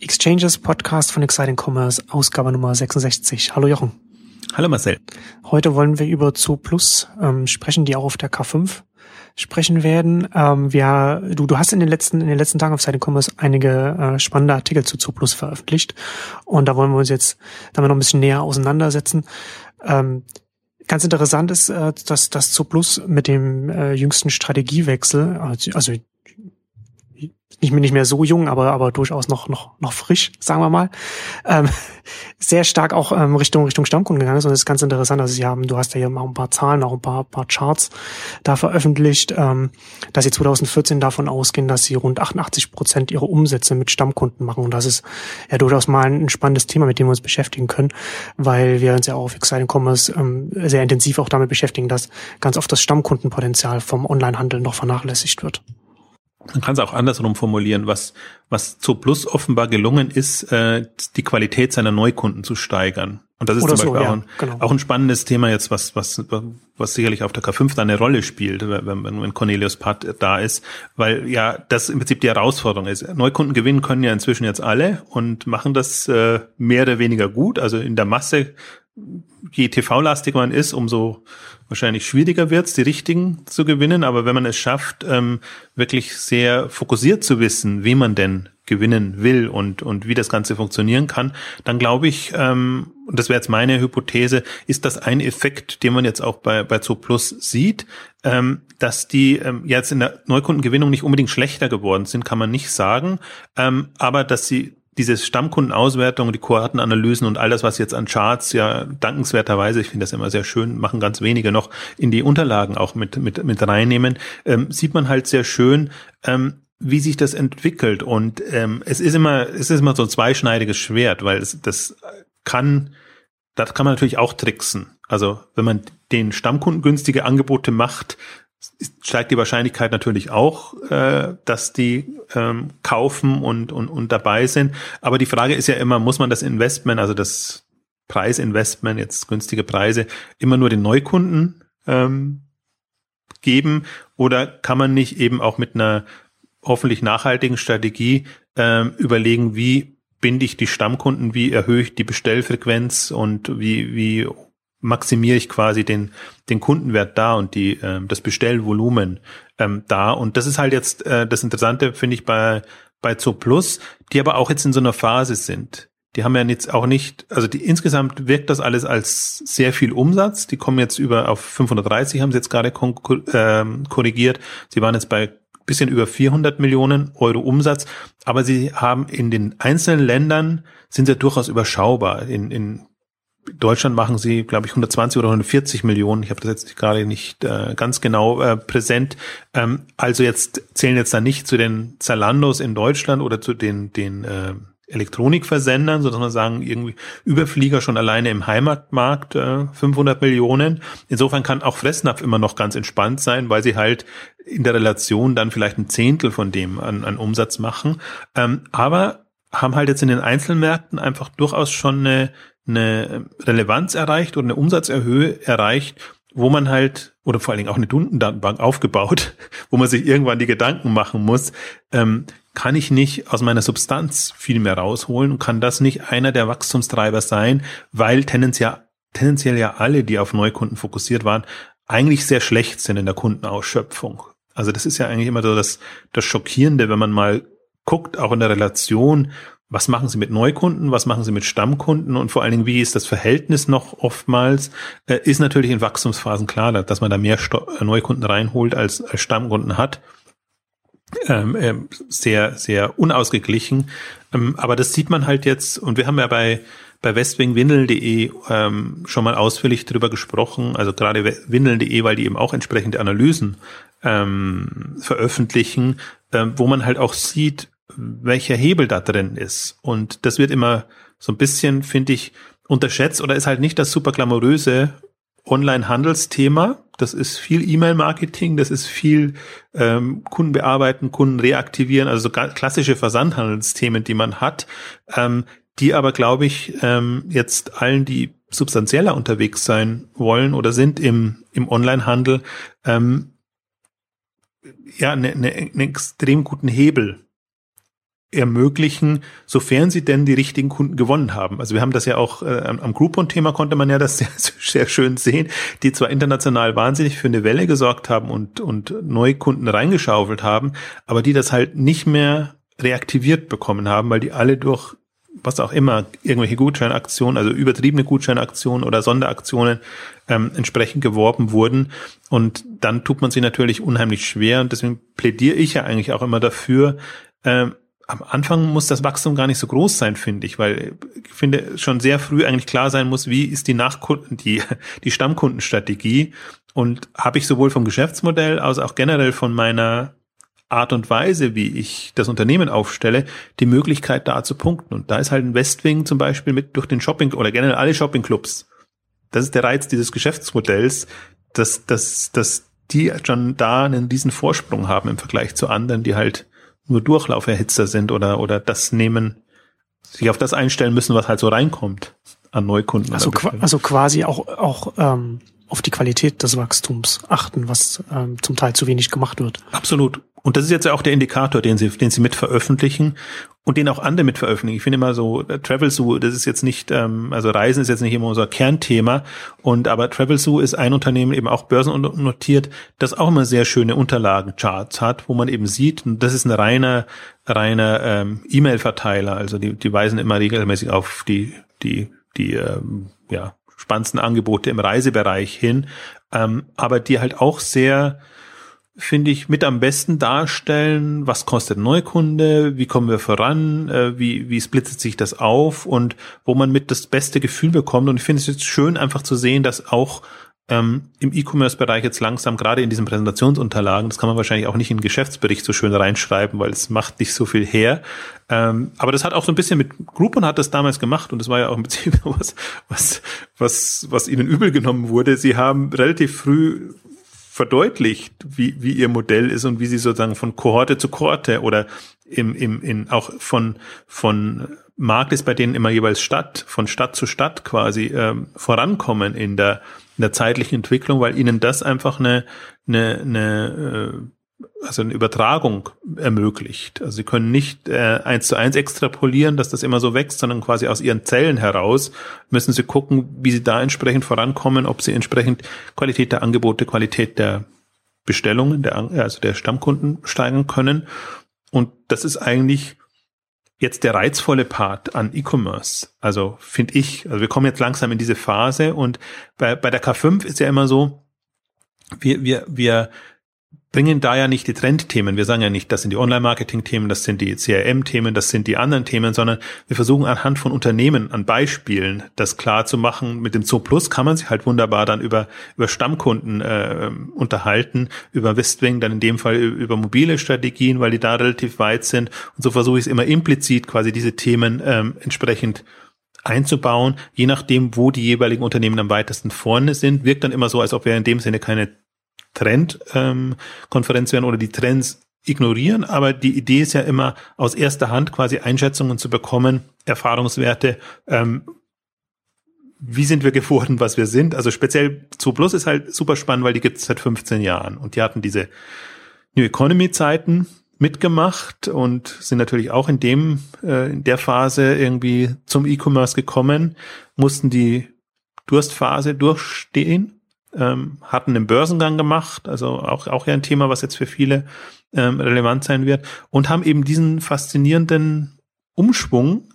Exchanges Podcast von Exciting Commerce, Ausgabe Nummer 66. Hallo Jochen. Hallo Marcel. Heute wollen wir über Zoo Plus ähm, sprechen, die auch auf der K5 sprechen werden. Ähm, wir, du, du hast in den letzten, in den letzten Tagen auf Exciting Commerce einige äh, spannende Artikel zu Zoo Plus veröffentlicht. Und da wollen wir uns jetzt damit noch ein bisschen näher auseinandersetzen. Ähm, Ganz interessant ist, äh, dass das Zoo Plus mit dem äh, jüngsten Strategiewechsel, also, also nicht mehr, nicht mehr so jung, aber, aber durchaus noch, noch, noch frisch, sagen wir mal, ähm, sehr stark auch ähm, Richtung, Richtung Stammkunden gegangen ist. Und das ist ganz interessant. Also sie haben, du hast ja hier mal ein paar Zahlen, auch ein paar, paar Charts da veröffentlicht, ähm, dass sie 2014 davon ausgehen, dass sie rund 88 Prozent ihrer Umsätze mit Stammkunden machen. Und das ist ja durchaus mal ein spannendes Thema, mit dem wir uns beschäftigen können, weil wir uns ja auch auf Exciting Commerce ähm, sehr intensiv auch damit beschäftigen, dass ganz oft das Stammkundenpotenzial vom Onlinehandel noch vernachlässigt wird. Man kann es auch andersrum formulieren, was, was zu Plus offenbar gelungen ist, äh, die Qualität seiner Neukunden zu steigern. Und das ist Oder zum Beispiel so, auch, ja, ein, genau. auch ein spannendes Thema jetzt, was, was, was sicherlich auf der K5 da eine Rolle spielt, wenn, wenn Cornelius Patt da ist, weil ja das im Prinzip die Herausforderung ist. Neukunden gewinnen können ja inzwischen jetzt alle und machen das äh, mehr oder weniger gut. Also in der Masse, je TV-lastig man ist, umso wahrscheinlich schwieriger wird es, die richtigen zu gewinnen. Aber wenn man es schafft, ähm, wirklich sehr fokussiert zu wissen, wie man denn gewinnen will und, und wie das Ganze funktionieren kann, dann glaube ich, ähm, und das wäre jetzt meine Hypothese, ist das ein Effekt, den man jetzt auch bei, bei Zoo Plus sieht, ähm, dass die ähm, jetzt in der Neukundengewinnung nicht unbedingt schlechter geworden sind, kann man nicht sagen, ähm, aber dass sie diese Stammkundenauswertung, die Kohortenanalysen und all das, was jetzt an Charts ja dankenswerterweise, ich finde das immer sehr schön, machen ganz wenige noch in die Unterlagen auch mit, mit, mit reinnehmen, ähm, sieht man halt sehr schön, ähm, wie sich das entwickelt. Und ähm, es ist immer, es ist immer so ein zweischneidiges Schwert, weil es, das kann, das kann man natürlich auch tricksen. Also wenn man den Stammkunden günstige Angebote macht, steigt die Wahrscheinlichkeit natürlich auch, äh, dass die ähm, kaufen und, und, und dabei sind. Aber die Frage ist ja immer, muss man das Investment, also das Preisinvestment, jetzt günstige Preise, immer nur den Neukunden ähm, geben oder kann man nicht eben auch mit einer hoffentlich nachhaltigen Strategie ähm, überlegen, wie binde ich die Stammkunden, wie erhöhe ich die Bestellfrequenz und wie, wie maximiere ich quasi den, den Kundenwert da und die, äh, das Bestellvolumen ähm, da. Und das ist halt jetzt äh, das Interessante, finde ich, bei, bei Zo Plus, die aber auch jetzt in so einer Phase sind. Die haben ja jetzt auch nicht, also die, insgesamt wirkt das alles als sehr viel Umsatz. Die kommen jetzt über auf 530, haben sie jetzt gerade ähm, korrigiert. Sie waren jetzt bei bisschen über 400 Millionen Euro Umsatz, aber sie haben in den einzelnen Ländern sind sie durchaus überschaubar. In, in Deutschland machen sie, glaube ich, 120 oder 140 Millionen. Ich habe das jetzt gerade nicht äh, ganz genau äh, präsent. Ähm, also jetzt zählen jetzt da nicht zu den Zalandos in Deutschland oder zu den den äh, Elektronikversendern, sodass man sagen, irgendwie Überflieger schon alleine im Heimatmarkt äh, 500 Millionen. Insofern kann auch Fressnapf immer noch ganz entspannt sein, weil sie halt in der Relation dann vielleicht ein Zehntel von dem an, an Umsatz machen. Ähm, aber haben halt jetzt in den Einzelmärkten einfach durchaus schon eine, eine Relevanz erreicht oder eine Umsatzerhöhe erreicht, wo man halt, oder vor allen Dingen auch eine Kundendatenbank aufgebaut, wo man sich irgendwann die Gedanken machen muss, ähm, kann ich nicht aus meiner Substanz viel mehr rausholen und kann das nicht einer der Wachstumstreiber sein, weil tendenziell, tendenziell ja alle, die auf Neukunden fokussiert waren, eigentlich sehr schlecht sind in der Kundenausschöpfung. Also das ist ja eigentlich immer so das, das Schockierende, wenn man mal guckt, auch in der Relation, was machen Sie mit Neukunden, was machen Sie mit Stammkunden? Und vor allen Dingen, wie ist das Verhältnis noch oftmals, äh, ist natürlich in Wachstumsphasen klar, dass man da mehr Sto Neukunden reinholt als, Stammkunden hat. Ähm, äh, sehr, sehr unausgeglichen. Ähm, aber das sieht man halt jetzt, und wir haben ja bei, bei westwingwindeln.de ähm, schon mal ausführlich drüber gesprochen, also gerade windeln.de, weil die eben auch entsprechende Analysen ähm, veröffentlichen, ähm, wo man halt auch sieht, welcher Hebel da drin ist. Und das wird immer so ein bisschen, finde ich, unterschätzt oder ist halt nicht das super glamouröse Online-Handelsthema. Das ist viel E-Mail-Marketing, das ist viel ähm, Kunden bearbeiten, Kunden reaktivieren, also so klassische Versandhandelsthemen, die man hat, ähm, die aber, glaube ich, ähm, jetzt allen, die substanzieller unterwegs sein wollen oder sind im, im Online-Handel, ähm, ja, einen ne, ne extrem guten Hebel ermöglichen, sofern sie denn die richtigen Kunden gewonnen haben. Also wir haben das ja auch äh, am Groupon-Thema konnte man ja das sehr, sehr schön sehen, die zwar international wahnsinnig für eine Welle gesorgt haben und, und neue Kunden reingeschaufelt haben, aber die das halt nicht mehr reaktiviert bekommen haben, weil die alle durch was auch immer, irgendwelche Gutscheinaktionen, also übertriebene Gutscheinaktionen oder Sonderaktionen ähm, entsprechend geworben wurden. Und dann tut man sie natürlich unheimlich schwer. Und deswegen plädiere ich ja eigentlich auch immer dafür, ähm, am Anfang muss das Wachstum gar nicht so groß sein, finde ich, weil ich finde schon sehr früh eigentlich klar sein muss, wie ist die Nachkunden, die, die Stammkundenstrategie und habe ich sowohl vom Geschäftsmodell als auch generell von meiner Art und Weise, wie ich das Unternehmen aufstelle, die Möglichkeit da zu punkten. Und da ist halt ein Westwing zum Beispiel mit durch den Shopping oder generell alle Shoppingclubs. Das ist der Reiz dieses Geschäftsmodells, dass, dass, dass die schon da einen riesen Vorsprung haben im Vergleich zu anderen, die halt nur Durchlauferhitzer sind oder, oder das nehmen, sich auf das einstellen müssen, was halt so reinkommt an Neukunden. Also, also quasi auch, auch ähm, auf die Qualität des Wachstums achten, was ähm, zum Teil zu wenig gemacht wird. Absolut. Und das ist jetzt ja auch der Indikator, den sie, den sie mit veröffentlichen und den auch andere mit veröffentlichen. Ich finde immer so, äh, Travel Zoo, das ist jetzt nicht, ähm, also Reisen ist jetzt nicht immer unser Kernthema. Und aber Travel Zoo ist ein Unternehmen eben auch börsennotiert, das auch immer sehr schöne Unterlagencharts hat, wo man eben sieht, das ist ein reiner, reiner ähm, E-Mail-Verteiler. Also die, die weisen immer regelmäßig auf die, die, die ähm, ja, spannendsten Angebote im Reisebereich hin, ähm, aber die halt auch sehr finde ich, mit am besten darstellen, was kostet Neukunde, wie kommen wir voran, äh, wie, wie splittet sich das auf und wo man mit das beste Gefühl bekommt. Und ich finde es jetzt schön, einfach zu sehen, dass auch ähm, im E-Commerce-Bereich jetzt langsam, gerade in diesen Präsentationsunterlagen, das kann man wahrscheinlich auch nicht in den Geschäftsbericht so schön reinschreiben, weil es macht nicht so viel her. Ähm, aber das hat auch so ein bisschen mit Groupon hat das damals gemacht und das war ja auch im Prinzip was, was, was, was ihnen übel genommen wurde. Sie haben relativ früh verdeutlicht, wie, wie ihr Modell ist und wie sie sozusagen von Kohorte zu Kohorte oder im, im, in, auch von, von Markt ist bei denen immer jeweils Stadt, von Stadt zu Stadt quasi ähm, vorankommen in der, in der zeitlichen Entwicklung, weil ihnen das einfach eine, eine, eine äh, also eine Übertragung ermöglicht. Also sie können nicht äh, eins zu eins extrapolieren, dass das immer so wächst, sondern quasi aus ihren Zellen heraus müssen sie gucken, wie sie da entsprechend vorankommen, ob sie entsprechend Qualität der Angebote, Qualität der Bestellungen, der, also der Stammkunden steigern können. Und das ist eigentlich jetzt der reizvolle Part an E-Commerce. Also finde ich, also wir kommen jetzt langsam in diese Phase und bei, bei der K5 ist ja immer so, wir, wir, wir bringen da ja nicht die Trendthemen. Wir sagen ja nicht, das sind die Online-Marketing-Themen, das sind die CRM-Themen, das sind die anderen Themen, sondern wir versuchen anhand von Unternehmen, an Beispielen, das klar zu machen. Mit dem Zoo Plus kann man sich halt wunderbar dann über, über Stammkunden äh, unterhalten, über Westwing, dann in dem Fall über mobile Strategien, weil die da relativ weit sind. Und so versuche ich es immer implizit quasi diese Themen ähm, entsprechend einzubauen, je nachdem, wo die jeweiligen Unternehmen am weitesten vorne sind, wirkt dann immer so, als ob wir in dem Sinne keine Trendkonferenz ähm, werden oder die Trends ignorieren, aber die Idee ist ja immer aus erster Hand quasi Einschätzungen zu bekommen, Erfahrungswerte, ähm, wie sind wir geworden, was wir sind. Also speziell zu Plus ist halt super spannend, weil die gibt es seit 15 Jahren. Und die hatten diese New Economy Zeiten mitgemacht und sind natürlich auch in dem äh, in der Phase irgendwie zum E-Commerce gekommen, mussten die Durstphase durchstehen ähm, hatten einen Börsengang gemacht, also auch, auch ja ein Thema, was jetzt für viele ähm, relevant sein wird, und haben eben diesen faszinierenden Umschwung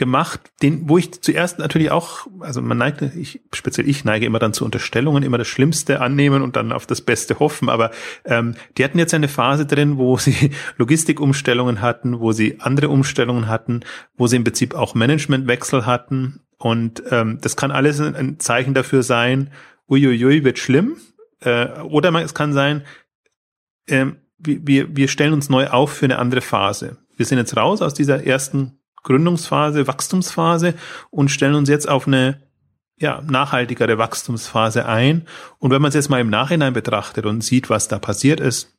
gemacht, den, wo ich zuerst natürlich auch, also man neigt, ich, speziell ich neige immer dann zu Unterstellungen, immer das Schlimmste annehmen und dann auf das Beste hoffen, aber ähm, die hatten jetzt eine Phase drin, wo sie Logistikumstellungen hatten, wo sie andere Umstellungen hatten, wo sie im Prinzip auch Managementwechsel hatten und ähm, das kann alles ein Zeichen dafür sein, uiuiui, wird schlimm. Äh, oder es kann sein, äh, wir, wir stellen uns neu auf für eine andere Phase. Wir sind jetzt raus aus dieser ersten Gründungsphase, Wachstumsphase und stellen uns jetzt auf eine ja, nachhaltigere Wachstumsphase ein. Und wenn man es jetzt mal im Nachhinein betrachtet und sieht, was da passiert ist,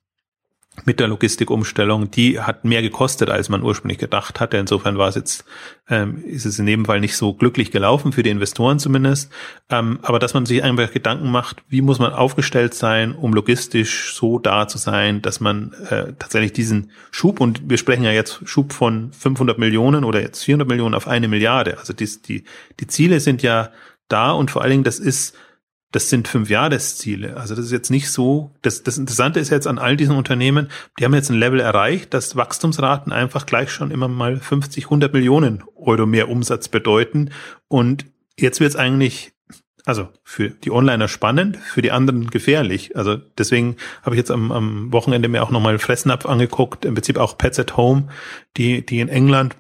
mit der Logistikumstellung, die hat mehr gekostet, als man ursprünglich gedacht hatte. Insofern war es jetzt, ähm, ist es in dem Fall nicht so glücklich gelaufen, für die Investoren zumindest. Ähm, aber dass man sich einfach Gedanken macht, wie muss man aufgestellt sein, um logistisch so da zu sein, dass man äh, tatsächlich diesen Schub, und wir sprechen ja jetzt Schub von 500 Millionen oder jetzt 400 Millionen auf eine Milliarde. Also die, die, die Ziele sind ja da und vor allen Dingen, das ist das sind fünf Jahresziele. Also das ist jetzt nicht so. Das, das Interessante ist jetzt an all diesen Unternehmen, die haben jetzt ein Level erreicht, dass Wachstumsraten einfach gleich schon immer mal 50, 100 Millionen Euro mehr Umsatz bedeuten. Und jetzt wird es eigentlich, also für die Onliner spannend, für die anderen gefährlich. Also deswegen habe ich jetzt am, am Wochenende mir auch nochmal Fressnapf angeguckt, im Prinzip auch Pets at Home, die, die in England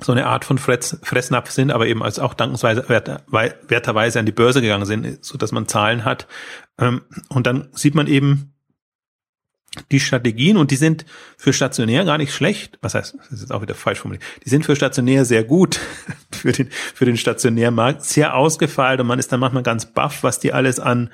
so eine Art von Fress, Fressnapf sind, aber eben als auch dankensweise werter, werterweise an die Börse gegangen sind, so dass man Zahlen hat. Ähm, und dann sieht man eben die Strategien und die sind für stationär gar nicht schlecht. Was heißt, das ist jetzt auch wieder falsch formuliert. Die sind für stationär sehr gut, für den, für den Stationärmarkt, sehr ausgefeilt und man ist dann manchmal ganz baff, was die alles an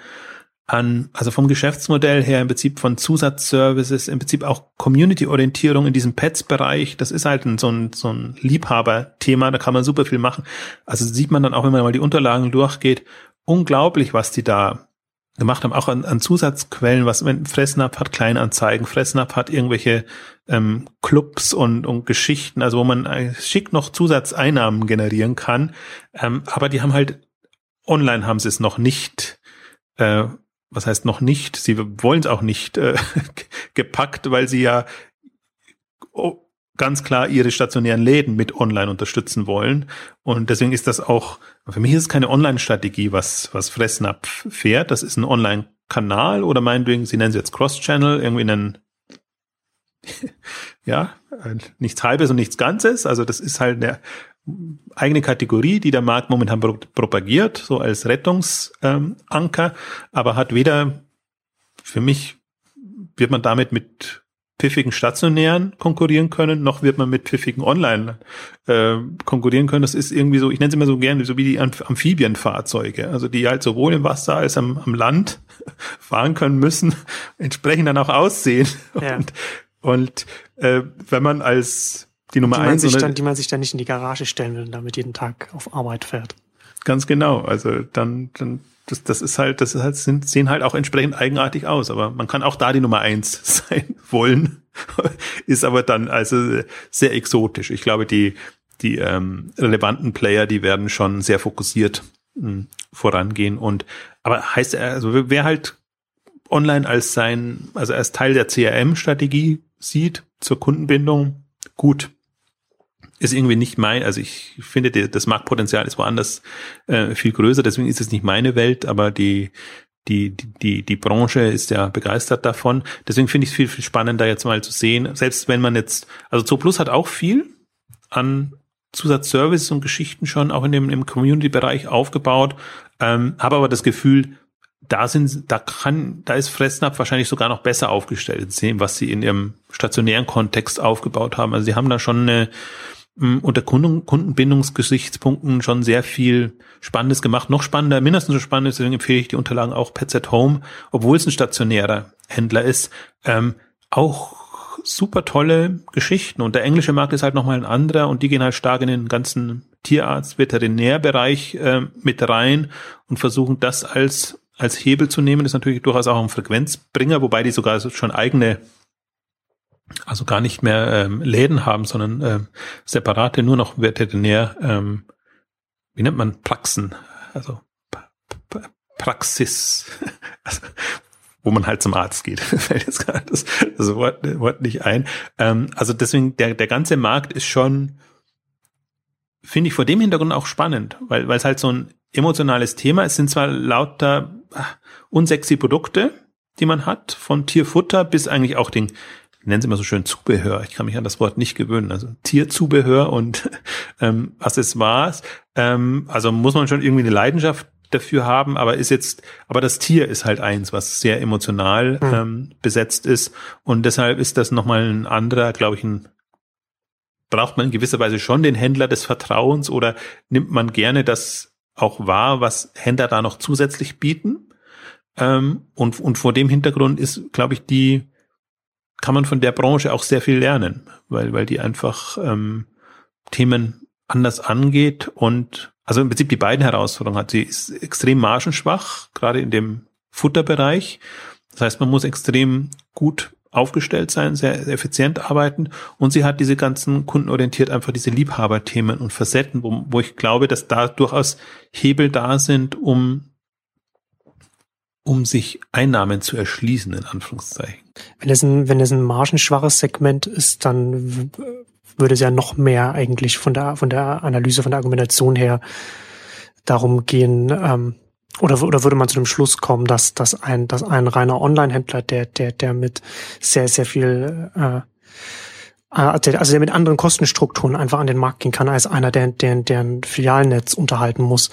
an, also vom Geschäftsmodell her im Prinzip von Zusatzservices, im Prinzip auch Community-Orientierung in diesem Pets-Bereich. Das ist halt ein, so ein, so ein Liebhaber-Thema, da kann man super viel machen. Also sieht man dann auch, wenn man mal die Unterlagen durchgeht, unglaublich, was die da gemacht haben, auch an, an Zusatzquellen, was wenn Fressnapf hat Kleinanzeigen, Fressnapf hat irgendwelche ähm, Clubs und, und Geschichten, also wo man äh, schick noch Zusatzeinnahmen generieren kann. Ähm, aber die haben halt online haben sie es noch nicht äh, was heißt noch nicht, sie wollen es auch nicht äh, gepackt, weil sie ja oh, ganz klar ihre stationären Läden mit online unterstützen wollen. Und deswegen ist das auch, für mich ist es keine Online-Strategie, was, was Fressnapf fährt. Das ist ein Online-Kanal oder meinetwegen, sie nennen es jetzt Cross-Channel, irgendwie einen, ja, nichts Halbes und nichts Ganzes. Also das ist halt eine eigene Kategorie, die der Markt momentan pro propagiert, so als Rettungsanker, ähm, aber hat weder, für mich wird man damit mit pfiffigen stationären konkurrieren können, noch wird man mit pfiffigen Online äh, konkurrieren können. Das ist irgendwie so, ich nenne es immer so gerne, so wie die Amphibienfahrzeuge, also die halt sowohl im Wasser als am, am Land fahren können müssen, entsprechend dann auch aussehen. Ja. Und, und äh, wenn man als die Nummer die eins. Sich dann, die man sich dann nicht in die Garage stellen will und damit jeden Tag auf Arbeit fährt. Ganz genau. Also dann, dann das, das ist halt, das ist halt, sind, sehen halt auch entsprechend eigenartig aus. Aber man kann auch da die Nummer eins sein wollen, ist aber dann also sehr exotisch. Ich glaube, die die ähm, relevanten Player, die werden schon sehr fokussiert mh, hm, vorangehen. Und aber heißt er, also wer halt online als sein, also als Teil der CRM-Strategie sieht zur Kundenbindung, gut ist irgendwie nicht mein, also ich finde, das Marktpotenzial ist woanders äh, viel größer, deswegen ist es nicht meine Welt, aber die, die, die, die Branche ist ja begeistert davon. Deswegen finde ich es viel, viel spannender jetzt mal zu sehen, selbst wenn man jetzt, also Zooplus hat auch viel an Zusatzservices und Geschichten schon auch in dem im Community-Bereich aufgebaut, ähm, habe aber das Gefühl, da sind, da kann, da ist Fressnapf wahrscheinlich sogar noch besser aufgestellt, sehen, was sie in ihrem stationären Kontext aufgebaut haben. Also sie haben da schon eine, unter Kunden, Kundenbindungsgesichtspunkten schon sehr viel Spannendes gemacht. Noch spannender, mindestens so spannend, deswegen empfehle ich die Unterlagen auch Pets at Home, obwohl es ein stationärer Händler ist. Ähm, auch super tolle Geschichten. Und der englische Markt ist halt nochmal ein anderer und die gehen halt stark in den ganzen Tierarzt, Veterinärbereich äh, mit rein und versuchen das als, als Hebel zu nehmen. Das ist natürlich durchaus auch ein Frequenzbringer, wobei die sogar schon eigene also gar nicht mehr ähm, Läden haben, sondern ähm, separate, nur noch Veterinär, ähm, wie nennt man Praxen, also Praxis, also, wo man halt zum Arzt geht, fällt jetzt gerade das, das Wort, Wort nicht ein. Ähm, also deswegen, der, der ganze Markt ist schon, finde ich vor dem Hintergrund auch spannend, weil, weil es halt so ein emotionales Thema ist. Es sind zwar lauter ach, unsexy Produkte, die man hat, von Tierfutter bis eigentlich auch den ich nenne es immer so schön Zubehör. Ich kann mich an das Wort nicht gewöhnen. Also Tierzubehör und ähm, Accessoires. Ähm, also muss man schon irgendwie eine Leidenschaft dafür haben, aber ist jetzt, aber das Tier ist halt eins, was sehr emotional mhm. ähm, besetzt ist. Und deshalb ist das nochmal ein anderer, glaube ich, ein braucht man in gewisser Weise schon den Händler des Vertrauens oder nimmt man gerne das auch wahr, was Händler da noch zusätzlich bieten? Ähm, und, und vor dem Hintergrund ist, glaube ich, die kann man von der Branche auch sehr viel lernen, weil, weil die einfach ähm, Themen anders angeht und also im Prinzip die beiden Herausforderungen hat. Sie ist extrem margenschwach, gerade in dem Futterbereich. Das heißt, man muss extrem gut aufgestellt sein, sehr, sehr effizient arbeiten und sie hat diese ganzen kundenorientiert einfach diese Liebhaberthemen und Facetten, wo, wo ich glaube, dass da durchaus Hebel da sind, um um sich Einnahmen zu erschließen, in Anführungszeichen. Wenn es ein, wenn es ein margenschwaches Segment ist, dann würde es ja noch mehr eigentlich von der, von der Analyse, von der Argumentation her darum gehen, ähm, oder, oder würde man zu dem Schluss kommen, dass, dass ein, dass ein reiner Online-Händler, der, der, der mit sehr, sehr viel, äh, äh also der mit anderen Kostenstrukturen einfach an den Markt gehen kann, als einer, der, der, der ein Filialnetz unterhalten muss,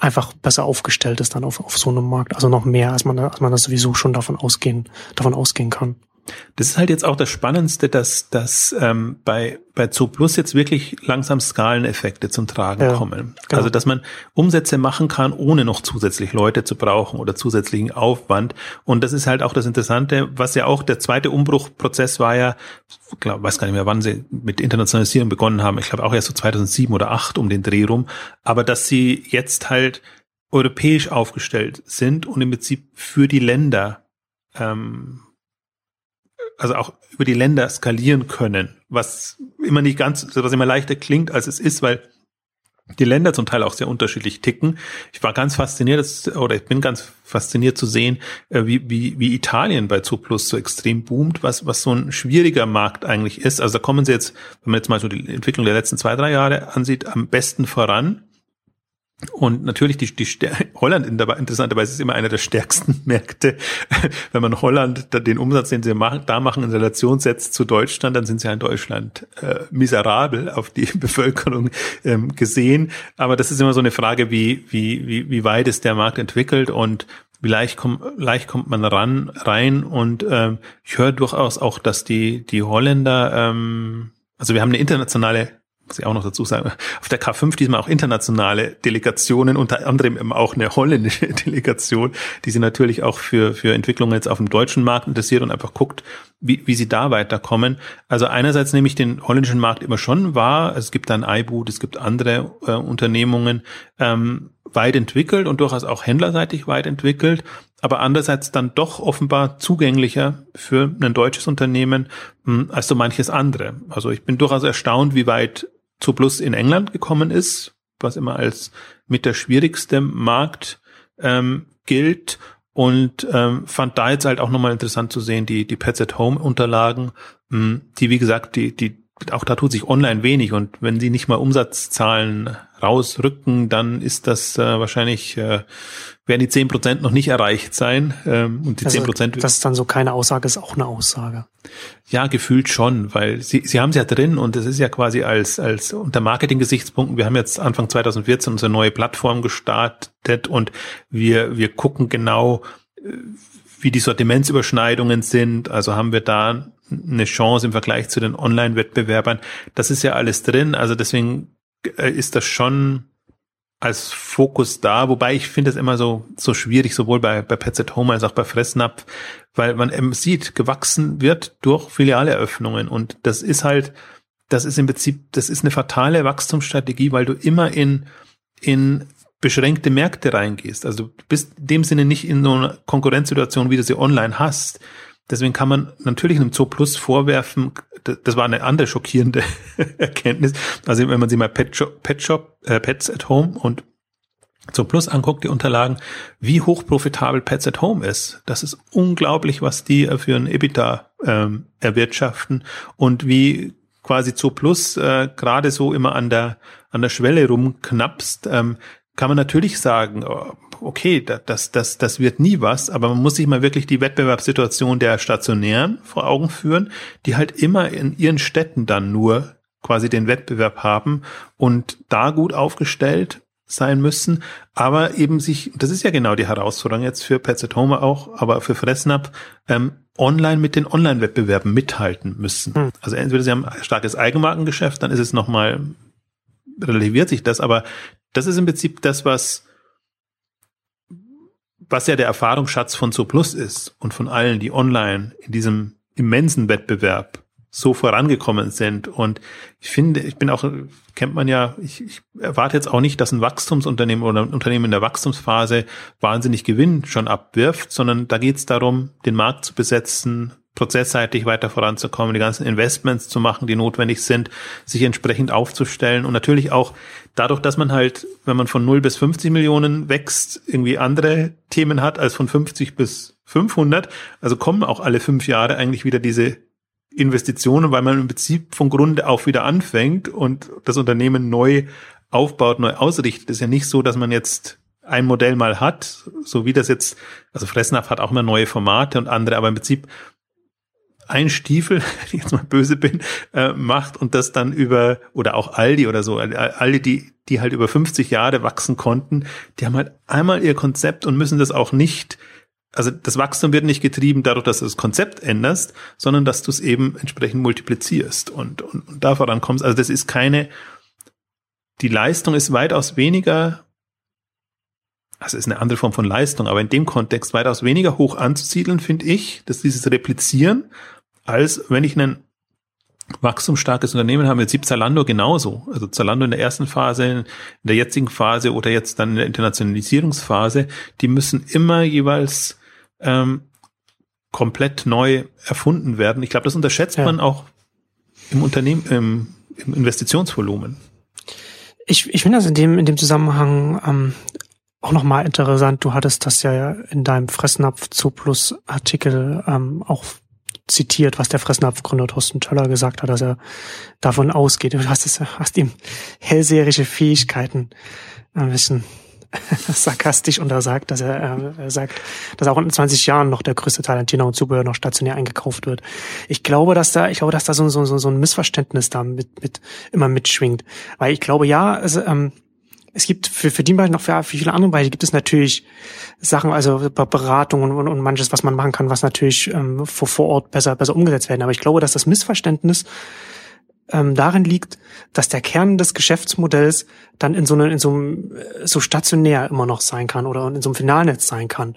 einfach besser aufgestellt ist dann auf, auf so einem Markt. Also noch mehr, als man, als man das sowieso schon davon ausgehen, davon ausgehen kann. Das ist halt jetzt auch das Spannendste, dass, dass ähm, bei, bei Zooplus jetzt wirklich langsam Skaleneffekte zum Tragen ja, kommen. Genau. Also dass man Umsätze machen kann, ohne noch zusätzlich Leute zu brauchen oder zusätzlichen Aufwand. Und das ist halt auch das Interessante, was ja auch der zweite Umbruchprozess war ja, ich glaub, weiß gar nicht mehr, wann sie mit Internationalisierung begonnen haben. Ich glaube auch erst so 2007 oder 2008 um den Dreh rum. Aber dass sie jetzt halt europäisch aufgestellt sind und im Prinzip für die Länder ähm, also auch über die Länder skalieren können, was immer nicht ganz, was immer leichter klingt, als es ist, weil die Länder zum Teil auch sehr unterschiedlich ticken. Ich war ganz fasziniert, oder ich bin ganz fasziniert zu sehen, äh, wie, wie, wie Italien bei Zooplus so extrem boomt, was, was so ein schwieriger Markt eigentlich ist. Also da kommen sie jetzt, wenn man jetzt mal so die Entwicklung der letzten zwei, drei Jahre ansieht, am besten voran. Und natürlich die, die Holland interessanterweise ist immer einer der stärksten Märkte. Wenn man Holland den Umsatz, den sie da machen, in Relation setzt zu Deutschland, dann sind sie ja in Deutschland äh, miserabel auf die Bevölkerung ähm, gesehen. Aber das ist immer so eine Frage, wie, wie, wie, wie weit ist der Markt entwickelt und wie leicht, kommt leicht kommt man ran rein. Und ähm, ich höre durchaus auch, dass die, die Holländer, ähm, also wir haben eine internationale muss ich auch noch dazu sagen, auf der K5 diesmal auch internationale Delegationen, unter anderem eben auch eine holländische Delegation, die sich natürlich auch für, für Entwicklungen jetzt auf dem deutschen Markt interessiert und einfach guckt, wie, wie sie da weiterkommen. Also einerseits nehme ich den holländischen Markt immer schon wahr. Es gibt dann iBoot, es gibt andere äh, Unternehmungen, ähm, weit entwickelt und durchaus auch händlerseitig weit entwickelt, aber andererseits dann doch offenbar zugänglicher für ein deutsches Unternehmen hm, als so manches andere. Also ich bin durchaus erstaunt, wie weit Zooplus in England gekommen ist, was immer als mit der schwierigste Markt ähm, gilt. Und ähm, fand da jetzt halt auch nochmal interessant zu sehen, die, die Pets at Home Unterlagen, mh, hm, die wie gesagt, die, die, auch da tut sich online wenig. Und wenn sie nicht mal Umsatzzahlen rausrücken, dann ist das äh, wahrscheinlich, äh, werden die zehn Prozent noch nicht erreicht sein. Ähm, und die also, zehn Prozent. Das ist dann so keine Aussage, ist auch eine Aussage. Ja, gefühlt schon, weil sie, sie haben es ja drin und es ist ja quasi als, als unter Marketing-Gesichtspunkten, wir haben jetzt Anfang 2014 unsere neue Plattform gestartet und wir, wir gucken genau, äh, wie die Sortimentsüberschneidungen sind. Also haben wir da eine Chance im Vergleich zu den Online-Wettbewerbern. Das ist ja alles drin. Also deswegen ist das schon als Fokus da, wobei ich finde es immer so, so schwierig, sowohl bei, bei Pets at Home als auch bei Fressnapf, weil man eben sieht, gewachsen wird durch Filialeröffnungen und das ist halt, das ist im Prinzip, das ist eine fatale Wachstumsstrategie, weil du immer in, in beschränkte Märkte reingehst. Also du bist in dem Sinne nicht in so einer Konkurrenzsituation, wie du sie online hast. Deswegen kann man natürlich einem Zoo Plus vorwerfen, das war eine andere schockierende Erkenntnis. Also wenn man sich mal Pet Shop, Pet Shop äh, Pets at Home und Zoo Plus anguckt, die Unterlagen, wie hoch profitabel Pets at Home ist. Das ist unglaublich, was die für ein EBITDA ähm, erwirtschaften und wie quasi Zoo Plus äh, gerade so immer an der an der Schwelle rumknapst, ähm, kann man natürlich sagen, oh, okay, das, das, das wird nie was, aber man muss sich mal wirklich die Wettbewerbssituation der Stationären vor Augen führen, die halt immer in ihren Städten dann nur quasi den Wettbewerb haben und da gut aufgestellt sein müssen, aber eben sich, das ist ja genau die Herausforderung jetzt für Pets at Home auch, aber für Fressnapf, ähm, online mit den Online-Wettbewerben mithalten müssen. Hm. Also entweder sie haben ein starkes Eigenmarkengeschäft, dann ist es nochmal, relativiert sich das, aber das ist im Prinzip das, was was ja der Erfahrungsschatz von Zooplus ist und von allen, die online in diesem immensen Wettbewerb so vorangekommen sind. Und ich finde, ich bin auch, kennt man ja, ich, ich erwarte jetzt auch nicht, dass ein Wachstumsunternehmen oder ein Unternehmen in der Wachstumsphase wahnsinnig Gewinn schon abwirft, sondern da geht es darum, den Markt zu besetzen, prozessseitig weiter voranzukommen, die ganzen Investments zu machen, die notwendig sind, sich entsprechend aufzustellen und natürlich auch dadurch, dass man halt, wenn man von 0 bis 50 Millionen wächst, irgendwie andere Themen hat als von 50 bis 500. Also kommen auch alle fünf Jahre eigentlich wieder diese Investitionen, weil man im Prinzip von Grunde auf wieder anfängt und das Unternehmen neu aufbaut, neu ausrichtet. ist ja nicht so, dass man jetzt ein Modell mal hat, so wie das jetzt, also Fressnapf hat auch immer neue Formate und andere, aber im Prinzip ein Stiefel, wenn ich jetzt mal böse bin, äh, macht und das dann über, oder auch Aldi oder so, Aldi, die, die halt über 50 Jahre wachsen konnten, die haben halt einmal ihr Konzept und müssen das auch nicht also das Wachstum wird nicht getrieben dadurch, dass du das Konzept änderst, sondern dass du es eben entsprechend multiplizierst und, und, und da vorankommst. Also das ist keine, die Leistung ist weitaus weniger, also ist eine andere Form von Leistung, aber in dem Kontext weitaus weniger hoch anzusiedeln, finde ich, dass dieses Replizieren, als wenn ich ein wachstumsstarkes Unternehmen habe, jetzt sieht Zalando genauso. Also Zalando in der ersten Phase, in der jetzigen Phase oder jetzt dann in der Internationalisierungsphase, die müssen immer jeweils ähm, komplett neu erfunden werden. Ich glaube, das unterschätzt ja. man auch im Unternehmen, im, im Investitionsvolumen. Ich, ich finde das in dem, in dem Zusammenhang ähm, auch nochmal interessant. Du hattest das ja in deinem Fressnapf zu Plus Artikel ähm, auch zitiert, was der Fressnapf-Gründer Thorsten Töller gesagt hat, dass er davon ausgeht. Du hast, es, hast ihm hellseherische Fähigkeiten ein bisschen sarkastisch untersagt, dass er, äh, sagt, dass auch in 20 Jahren noch der größte Teil an Tina und Zubehör noch stationär eingekauft wird. Ich glaube, dass da, ich glaube, dass da so, so, so ein Missverständnis da mit, mit immer mitschwingt, weil ich glaube, ja, also, ähm, es gibt für, für die Bereiche noch für, für viele andere Bereiche gibt es natürlich Sachen, also Beratungen und, und manches, was man machen kann, was natürlich ähm, vor, vor Ort besser, besser umgesetzt werden. Aber ich glaube, dass das Missverständnis ähm, darin liegt, dass der Kern des Geschäftsmodells dann in so, eine, in so einem äh, so stationär immer noch sein kann oder in so einem Finalnetz sein kann.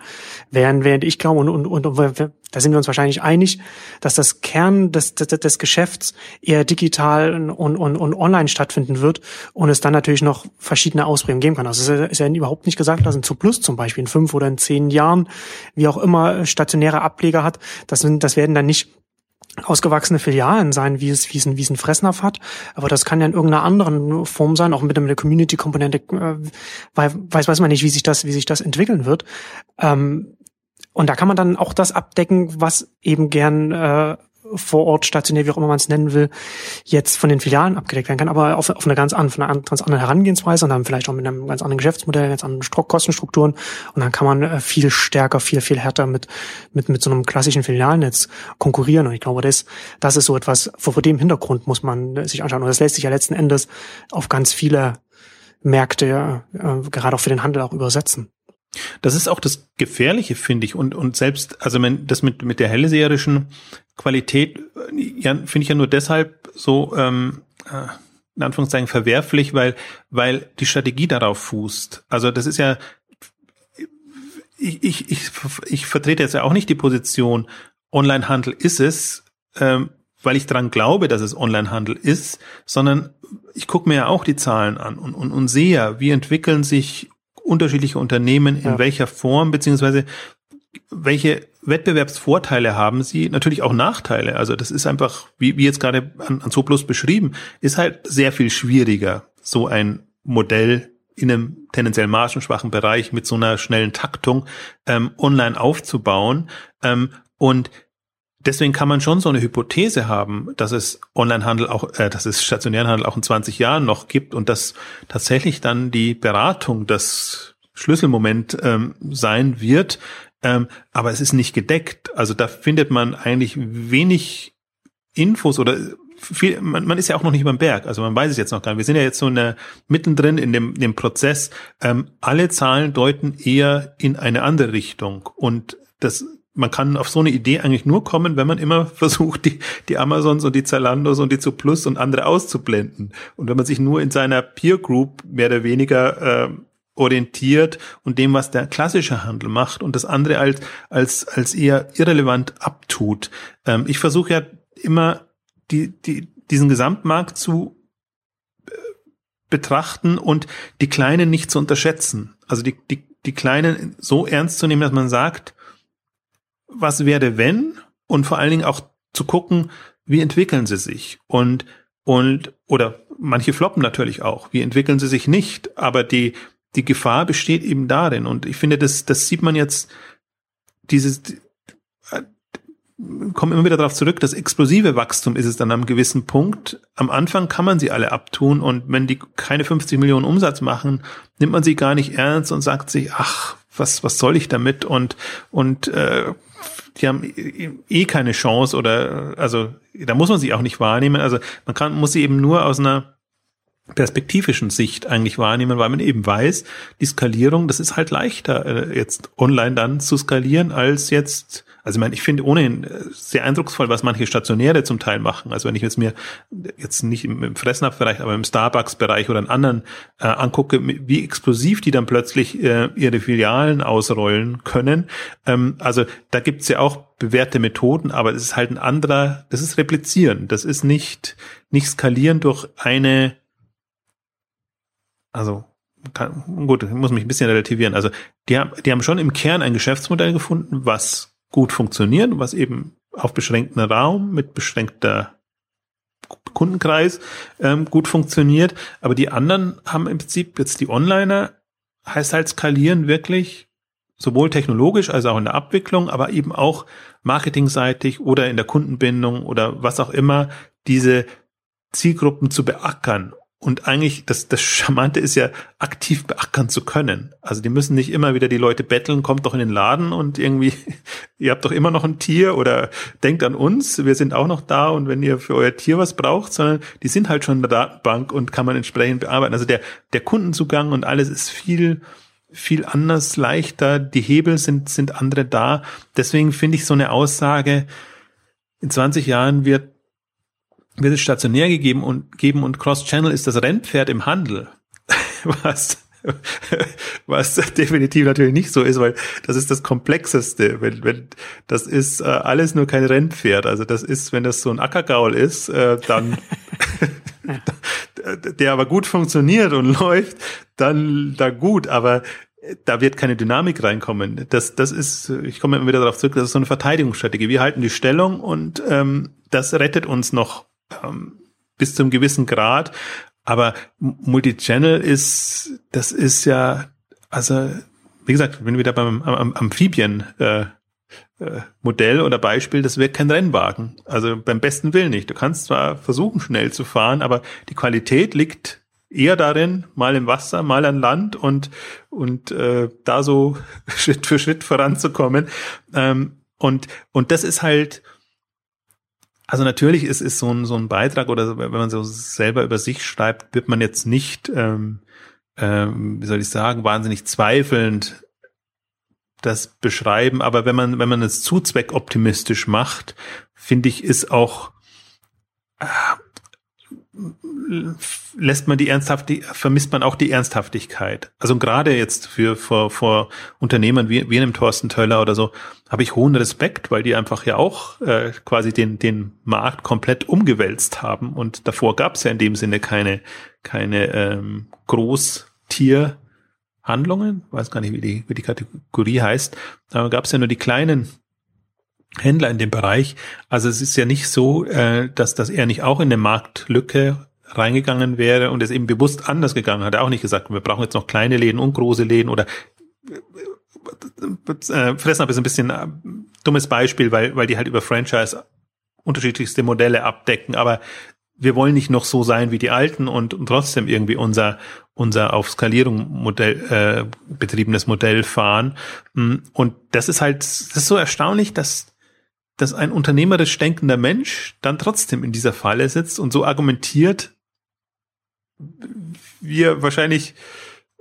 Während, während ich glaube, und, und, und, und da sind wir uns wahrscheinlich einig, dass das Kern des, des, des Geschäfts eher digital und, und, und online stattfinden wird und es dann natürlich noch verschiedene Ausprägungen geben kann. Also es ist ja überhaupt nicht gesagt, dass ein Plus zum Beispiel in fünf oder in zehn Jahren, wie auch immer, stationäre Ableger hat. Das, sind, das werden dann nicht ausgewachsene Filialen sein, wie es, wie es ein, wie es ein Fressnapf hat. Aber das kann ja in irgendeiner anderen Form sein, auch mit einer Community-Komponente, äh, weiß, weiß man nicht, wie sich das, wie sich das entwickeln wird. Ähm, und da kann man dann auch das abdecken, was eben gern äh, vor Ort stationär, wie auch immer man es nennen will, jetzt von den Filialen abgedeckt werden kann, aber auf, auf eine ganz, an, eine ganz andere Herangehensweise und dann vielleicht auch mit einem ganz anderen Geschäftsmodell, ganz anderen Kostenstrukturen und dann kann man äh, viel stärker, viel, viel härter mit, mit, mit so einem klassischen Filialnetz konkurrieren und ich glaube, das, das ist so etwas, vor, vor dem Hintergrund muss man sich anschauen und das lässt sich ja letzten Endes auf ganz viele Märkte, äh, gerade auch für den Handel auch übersetzen. Das ist auch das Gefährliche, finde ich. Und, und selbst, also wenn das mit, mit der hellseherischen Qualität, ja, finde ich ja nur deshalb so, ähm, äh, in Anführungszeichen verwerflich, weil, weil die Strategie darauf fußt. Also das ist ja, ich, ich, ich, ich vertrete jetzt ja auch nicht die Position, Onlinehandel ist es, ähm, weil ich dran glaube, dass es Onlinehandel ist, sondern ich gucke mir ja auch die Zahlen an und, und, und sehe ja, wie entwickeln sich unterschiedliche Unternehmen, in ja. welcher Form, beziehungsweise welche Wettbewerbsvorteile haben sie? Natürlich auch Nachteile. Also das ist einfach, wie, wie jetzt gerade an, an Soplus beschrieben, ist halt sehr viel schwieriger, so ein Modell in einem tendenziell margenschwachen Bereich mit so einer schnellen Taktung ähm, online aufzubauen. Ähm, und deswegen kann man schon so eine Hypothese haben, dass es Onlinehandel auch, äh, dass es stationären Handel auch in 20 Jahren noch gibt und dass tatsächlich dann die Beratung das Schlüsselmoment ähm, sein wird. Ähm, aber es ist nicht gedeckt. Also da findet man eigentlich wenig Infos oder viel, man, man ist ja auch noch nicht beim Berg, also man weiß es jetzt noch gar nicht. Wir sind ja jetzt so in der, mittendrin in dem, dem Prozess. Ähm, alle Zahlen deuten eher in eine andere Richtung und das man kann auf so eine Idee eigentlich nur kommen, wenn man immer versucht, die, die Amazons und die Zalandos und die Zuplus und andere auszublenden. Und wenn man sich nur in seiner Peer Group mehr oder weniger äh, orientiert und dem, was der klassische Handel macht und das andere als, als, als eher irrelevant abtut. Ähm, ich versuche ja immer die, die, diesen Gesamtmarkt zu äh, betrachten und die Kleinen nicht zu unterschätzen. Also die, die, die Kleinen so ernst zu nehmen, dass man sagt, was wäre wenn? Und vor allen Dingen auch zu gucken, wie entwickeln sie sich? Und, und, oder manche floppen natürlich auch. Wie entwickeln sie sich nicht? Aber die, die Gefahr besteht eben darin. Und ich finde, das, das sieht man jetzt, dieses, komme immer wieder darauf zurück, das explosive Wachstum ist es dann am gewissen Punkt. Am Anfang kann man sie alle abtun und wenn die keine 50 Millionen Umsatz machen, nimmt man sie gar nicht ernst und sagt sich, ach, was, was soll ich damit? Und, und äh, die haben eh keine Chance oder also da muss man sie auch nicht wahrnehmen. Also man kann, muss sie eben nur aus einer perspektivischen Sicht eigentlich wahrnehmen, weil man eben weiß, die Skalierung, das ist halt leichter, äh, jetzt online dann zu skalieren, als jetzt also ich meine, ich finde ohnehin äh, sehr eindrucksvoll, was manche Stationäre zum Teil machen. Also wenn ich jetzt mir jetzt nicht im, Fressnapfbereich, aber im Starbucks-Bereich oder in anderen äh, angucke, wie explosiv die dann plötzlich äh, ihre Filialen ausrollen können. Ähm, also da gibt's ja auch bewährte Methoden, aber es ist halt ein anderer, das ist Replizieren. Das ist nicht, nicht skalieren durch eine, also kann, gut, ich muss mich ein bisschen relativieren. Also die haben, die haben schon im Kern ein Geschäftsmodell gefunden, was gut funktionieren, was eben auf beschränkten Raum mit beschränkter Kundenkreis ähm, gut funktioniert. Aber die anderen haben im Prinzip jetzt die Onliner, heißt halt skalieren wirklich sowohl technologisch als auch in der Abwicklung, aber eben auch marketingseitig oder in der Kundenbindung oder was auch immer, diese Zielgruppen zu beackern und eigentlich, das, das Charmante ist ja, aktiv beackern zu können. Also die müssen nicht immer wieder die Leute betteln, kommt doch in den Laden und irgendwie, ihr habt doch immer noch ein Tier oder denkt an uns, wir sind auch noch da und wenn ihr für euer Tier was braucht, sondern die sind halt schon in der Datenbank und kann man entsprechend bearbeiten. Also der, der Kundenzugang und alles ist viel, viel anders, leichter, die Hebel sind, sind andere da. Deswegen finde ich so eine Aussage, in 20 Jahren wird wird es stationär gegeben und geben und Cross-Channel ist das Rennpferd im Handel. Was was definitiv natürlich nicht so ist, weil das ist das Komplexeste. Wenn, wenn, das ist äh, alles nur kein Rennpferd. Also das ist, wenn das so ein Ackergaul ist, äh, dann der aber gut funktioniert und läuft, dann da gut. Aber da wird keine Dynamik reinkommen. Das, das ist, ich komme immer wieder darauf zurück, das ist so eine Verteidigungsstrategie. Wir halten die Stellung und ähm, das rettet uns noch ähm, bis zum gewissen Grad. Aber Multichannel ist, das ist ja, also wie gesagt, wenn wir wieder beim am, Amphibien äh, äh, Modell oder Beispiel, das wird kein Rennwagen. Also beim besten Willen nicht. Du kannst zwar versuchen, schnell zu fahren, aber die Qualität liegt eher darin, mal im Wasser, mal an Land und und äh, da so Schritt für Schritt voranzukommen. Ähm, und und das ist halt also natürlich ist, ist so, ein, so ein Beitrag oder wenn man so selber über sich schreibt, wird man jetzt nicht, ähm, ähm, wie soll ich sagen, wahnsinnig zweifelnd das beschreiben. Aber wenn man, wenn man es zu zweckoptimistisch macht, finde ich, ist auch, äh, lässt man die Ernsthaftigkeit, vermisst man auch die Ernsthaftigkeit. Also gerade jetzt für vor, vor Unternehmern wie, wie einem Thorsten Töller oder so, habe ich hohen Respekt, weil die einfach ja auch äh, quasi den, den Markt komplett umgewälzt haben. Und davor gab es ja in dem Sinne keine, keine ähm, Großtierhandlungen, weiß gar nicht, wie die, wie die Kategorie heißt, aber gab es ja nur die kleinen Händler in dem Bereich. Also es ist ja nicht so, äh, dass, dass er nicht auch in eine Marktlücke reingegangen wäre und es eben bewusst anders gegangen hat. Er auch nicht gesagt, wir brauchen jetzt noch kleine Läden und große Läden oder äh, Fressnapf ist ein bisschen äh, dummes Beispiel, weil, weil die halt über Franchise unterschiedlichste Modelle abdecken, aber wir wollen nicht noch so sein wie die Alten und, und trotzdem irgendwie unser, unser auf Skalierung Modell, äh, betriebenes Modell fahren. Mm, und das ist halt, das ist so erstaunlich, dass dass ein unternehmerisch denkender Mensch dann trotzdem in dieser Falle sitzt und so argumentiert, wie er wahrscheinlich,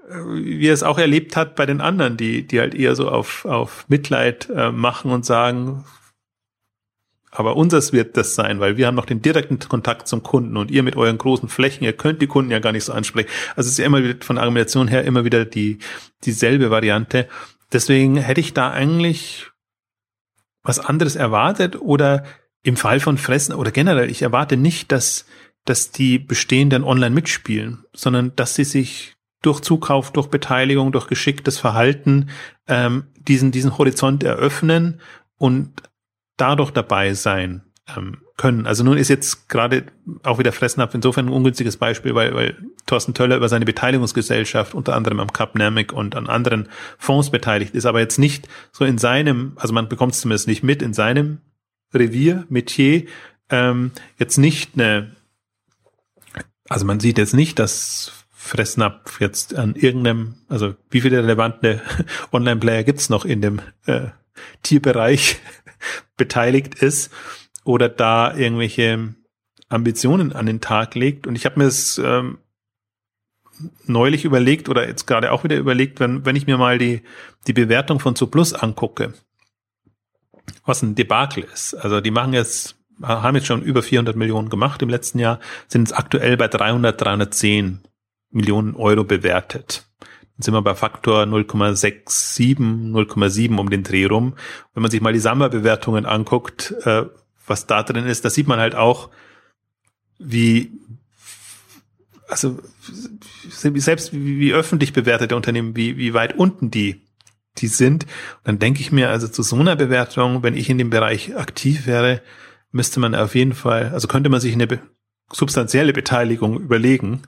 äh, wie er es auch erlebt hat bei den anderen, die, die halt eher so auf, auf Mitleid äh, machen und sagen, Aber unseres wird das sein, weil wir haben noch den direkten Kontakt zum Kunden und ihr mit euren großen Flächen, ihr könnt die Kunden ja gar nicht so ansprechen. Also es ist ja immer wieder von Argumentation her immer wieder die, dieselbe Variante. Deswegen hätte ich da eigentlich was anderes erwartet oder im Fall von Fressen oder generell, ich erwarte nicht, dass, dass die bestehenden online mitspielen, sondern dass sie sich durch Zukauf, durch Beteiligung, durch geschicktes Verhalten ähm, diesen, diesen Horizont eröffnen und dadurch dabei sein ähm, können. Also nun ist jetzt gerade auch wieder Fressnapf insofern ein ungünstiges Beispiel, weil, weil Thorsten Töller über seine Beteiligungsgesellschaft unter anderem am Capnamic und an anderen Fonds beteiligt ist, aber jetzt nicht so in seinem, also man bekommt es zumindest nicht mit, in seinem Revier, Metier, ähm, jetzt nicht eine, also man sieht jetzt nicht, dass Fressnapf jetzt an irgendeinem, also wie viele relevante Online-Player gibt's noch in dem äh, Tierbereich beteiligt ist oder da irgendwelche Ambitionen an den Tag legt. Und ich habe mir es ähm, neulich überlegt oder jetzt gerade auch wieder überlegt, wenn, wenn ich mir mal die, die Bewertung von Zuplus angucke, was ein Debakel ist. Also die machen jetzt, haben jetzt schon über 400 Millionen gemacht im letzten Jahr, sind jetzt aktuell bei 300, 310 Millionen Euro bewertet. Dann sind wir bei Faktor 0,67, 0,7 um den Dreh rum. Wenn man sich mal die Samba-Bewertungen anguckt, äh, was da drin ist, da sieht man halt auch, wie, also selbst wie, wie öffentlich bewertete Unternehmen, wie, wie weit unten die, die sind. Und dann denke ich mir, also zu so einer Bewertung, wenn ich in dem Bereich aktiv wäre, müsste man auf jeden Fall, also könnte man sich eine be substanzielle Beteiligung überlegen.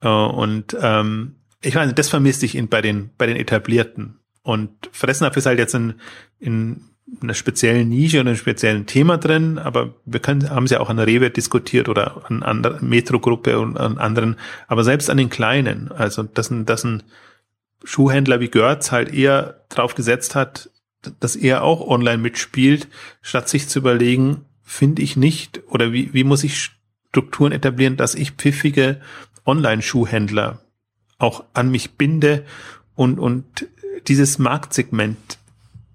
Äh, und ähm, ich meine, das vermisse ich in, bei den bei den etablierten. Und Fressnapf ist halt jetzt in, in einer speziellen Nische oder einem speziellen Thema drin, aber wir können, haben es ja auch an Rewe diskutiert oder an anderer Metro-Gruppe und an anderen, aber selbst an den kleinen, also dass ein, dass ein Schuhhändler wie Görz halt eher drauf gesetzt hat, dass er auch online mitspielt, statt sich zu überlegen, finde ich nicht oder wie, wie muss ich Strukturen etablieren, dass ich pfiffige Online-Schuhhändler auch an mich binde und, und dieses Marktsegment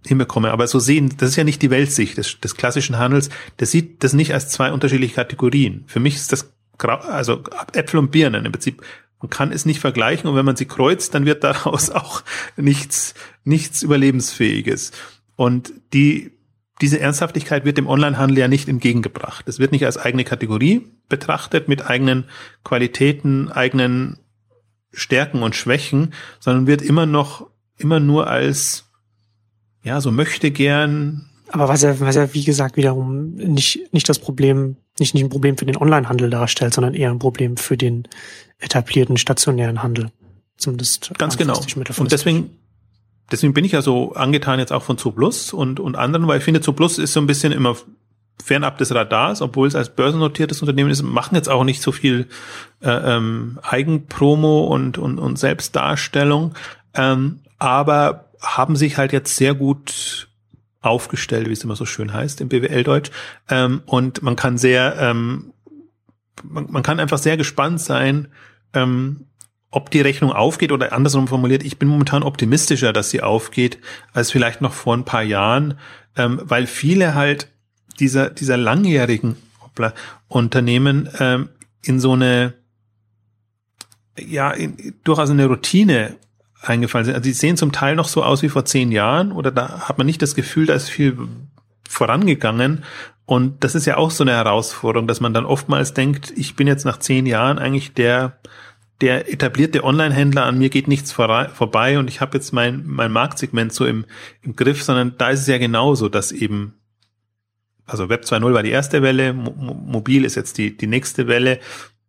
hinbekomme. Aber so sehen, das ist ja nicht die Weltsicht des, des klassischen Handels. Der sieht das nicht als zwei unterschiedliche Kategorien. Für mich ist das also Äpfel und Birnen im Prinzip. Man kann es nicht vergleichen und wenn man sie kreuzt, dann wird daraus auch nichts, nichts Überlebensfähiges. Und die, diese Ernsthaftigkeit wird dem Onlinehandel ja nicht entgegengebracht. Es wird nicht als eigene Kategorie betrachtet mit eigenen Qualitäten, eigenen Stärken und Schwächen, sondern wird immer noch, immer nur als ja, so möchte gern. Aber was ja, was ja, wie gesagt, wiederum nicht, nicht das Problem, nicht, nicht ein Problem für den Onlinehandel darstellt, sondern eher ein Problem für den etablierten stationären Handel. Zumindest. Ganz genau. Und deswegen, deswegen bin ich ja so angetan jetzt auch von Zooplus und, und anderen, weil ich finde, Zooplus ist so ein bisschen immer fernab des Radars, obwohl es als börsennotiertes Unternehmen ist, machen jetzt auch nicht so viel äh, ähm, Eigenpromo und, und, und Selbstdarstellung. Ähm, aber haben sich halt jetzt sehr gut aufgestellt, wie es immer so schön heißt im BWL-Deutsch. Ähm, und man kann sehr, ähm, man, man, kann einfach sehr gespannt sein, ähm, ob die Rechnung aufgeht oder andersrum formuliert, ich bin momentan optimistischer, dass sie aufgeht, als vielleicht noch vor ein paar Jahren, ähm, weil viele halt dieser, dieser langjährigen hoppla, Unternehmen ähm, in so eine, ja, in, durchaus eine Routine eingefallen sind. Also die sehen zum Teil noch so aus wie vor zehn Jahren oder da hat man nicht das Gefühl, da ist viel vorangegangen. Und das ist ja auch so eine Herausforderung, dass man dann oftmals denkt, ich bin jetzt nach zehn Jahren eigentlich der, der etablierte Online-Händler, an mir geht nichts vor, vorbei und ich habe jetzt mein, mein Marktsegment so im, im Griff, sondern da ist es ja genauso, dass eben, also Web 2.0 war die erste Welle, Mo mobil ist jetzt die, die nächste Welle,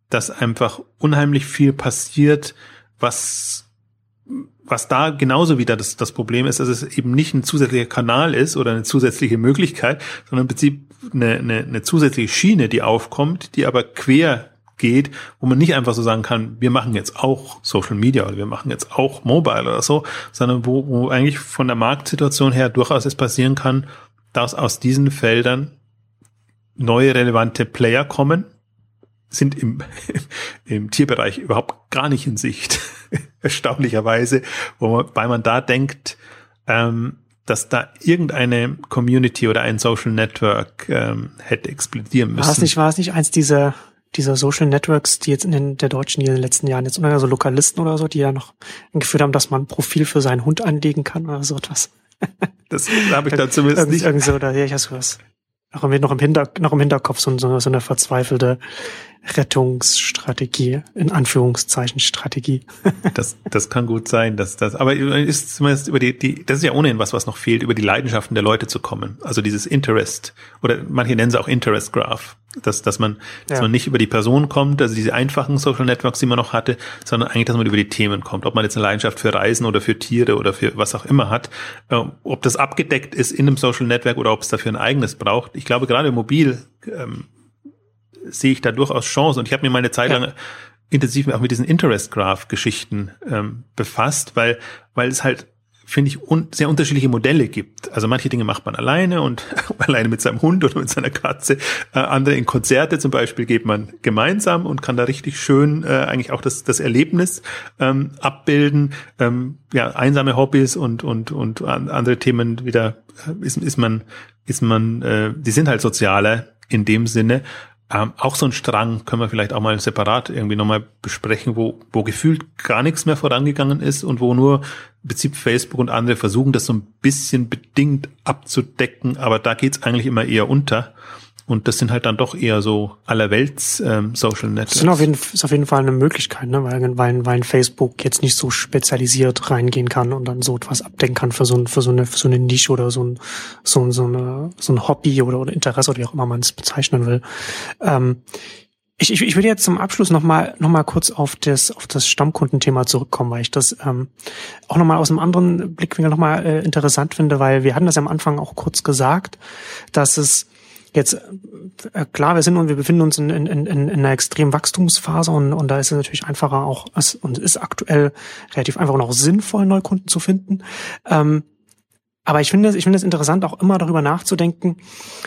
dass einfach unheimlich viel passiert, was was da genauso wieder das, das Problem ist, dass es eben nicht ein zusätzlicher Kanal ist oder eine zusätzliche Möglichkeit, sondern im Prinzip eine, eine, eine zusätzliche Schiene, die aufkommt, die aber quer geht, wo man nicht einfach so sagen kann, wir machen jetzt auch Social Media oder wir machen jetzt auch Mobile oder so, sondern wo, wo eigentlich von der Marktsituation her durchaus es passieren kann, dass aus diesen Feldern neue relevante Player kommen, sind im, im Tierbereich überhaupt gar nicht in Sicht, erstaunlicherweise, wobei man da denkt, ähm, dass da irgendeine Community oder ein Social Network ähm, hätte explodieren müssen. War es nicht, war es nicht eins dieser, dieser Social Networks, die jetzt in den, der Deutschen die in den letzten Jahren jetzt, oder so Lokalisten oder so, die ja noch geführt haben, dass man ein Profil für seinen Hund anlegen kann oder so etwas. Das habe ich da zumindest nicht. Irgend so, oder ja, ich hast was. Noch im, noch im, Hinter, noch im Hinterkopf so, so, so eine verzweifelte Rettungsstrategie, in Anführungszeichen Strategie. das, das kann gut sein, dass das, aber ist zumindest über die, die, das ist ja ohnehin was, was noch fehlt, über die Leidenschaften der Leute zu kommen. Also dieses Interest, oder manche nennen es auch Interest Graph, dass, dass man, dass ja. man nicht über die Person kommt, also diese einfachen Social Networks, die man noch hatte, sondern eigentlich, dass man über die Themen kommt. Ob man jetzt eine Leidenschaft für Reisen oder für Tiere oder für was auch immer hat, äh, ob das abgedeckt ist in einem Social Network oder ob es dafür ein eigenes braucht. Ich glaube, gerade mobil, ähm, sehe ich da durchaus Chance. Und ich habe mir meine Zeit ja. lang intensiv auch mit diesen Interest Graph Geschichten ähm, befasst, weil weil es halt finde ich un sehr unterschiedliche Modelle gibt. Also manche Dinge macht man alleine und alleine mit seinem Hund oder mit seiner Katze. Äh, andere in Konzerte zum Beispiel geht man gemeinsam und kann da richtig schön äh, eigentlich auch das das Erlebnis ähm, abbilden. Ähm, ja einsame Hobbys und und und andere Themen wieder äh, ist ist man ist man äh, die sind halt sozialer in dem Sinne ähm, auch so ein Strang können wir vielleicht auch mal separat irgendwie nochmal besprechen, wo, wo gefühlt gar nichts mehr vorangegangen ist und wo nur im Prinzip Facebook und andere versuchen, das so ein bisschen bedingt abzudecken, aber da geht's eigentlich immer eher unter. Und das sind halt dann doch eher so allerwelts ähm, Social Networks. Das sind auf jeden, ist auf jeden Fall eine Möglichkeit, ne? weil, weil, weil Facebook jetzt nicht so spezialisiert reingehen kann und dann so etwas abdecken kann für so, ein, für so, eine, für so eine Nische oder so ein, so, so, eine, so ein Hobby oder, oder Interesse oder wie auch immer man es bezeichnen will. Ähm, ich, ich, ich würde jetzt zum Abschluss nochmal noch mal kurz auf das, auf das Stammkundenthema zurückkommen, weil ich das ähm, auch nochmal aus einem anderen Blickwinkel nochmal äh, interessant finde, weil wir hatten das ja am Anfang auch kurz gesagt, dass es Jetzt äh, klar, wir sind und wir befinden uns in, in, in, in einer extremen Wachstumsphase und, und da ist es natürlich einfacher auch es, und ist aktuell relativ einfach und auch sinnvoll, Neukunden zu finden. Ähm, aber ich finde es, ich finde es interessant, auch immer darüber nachzudenken,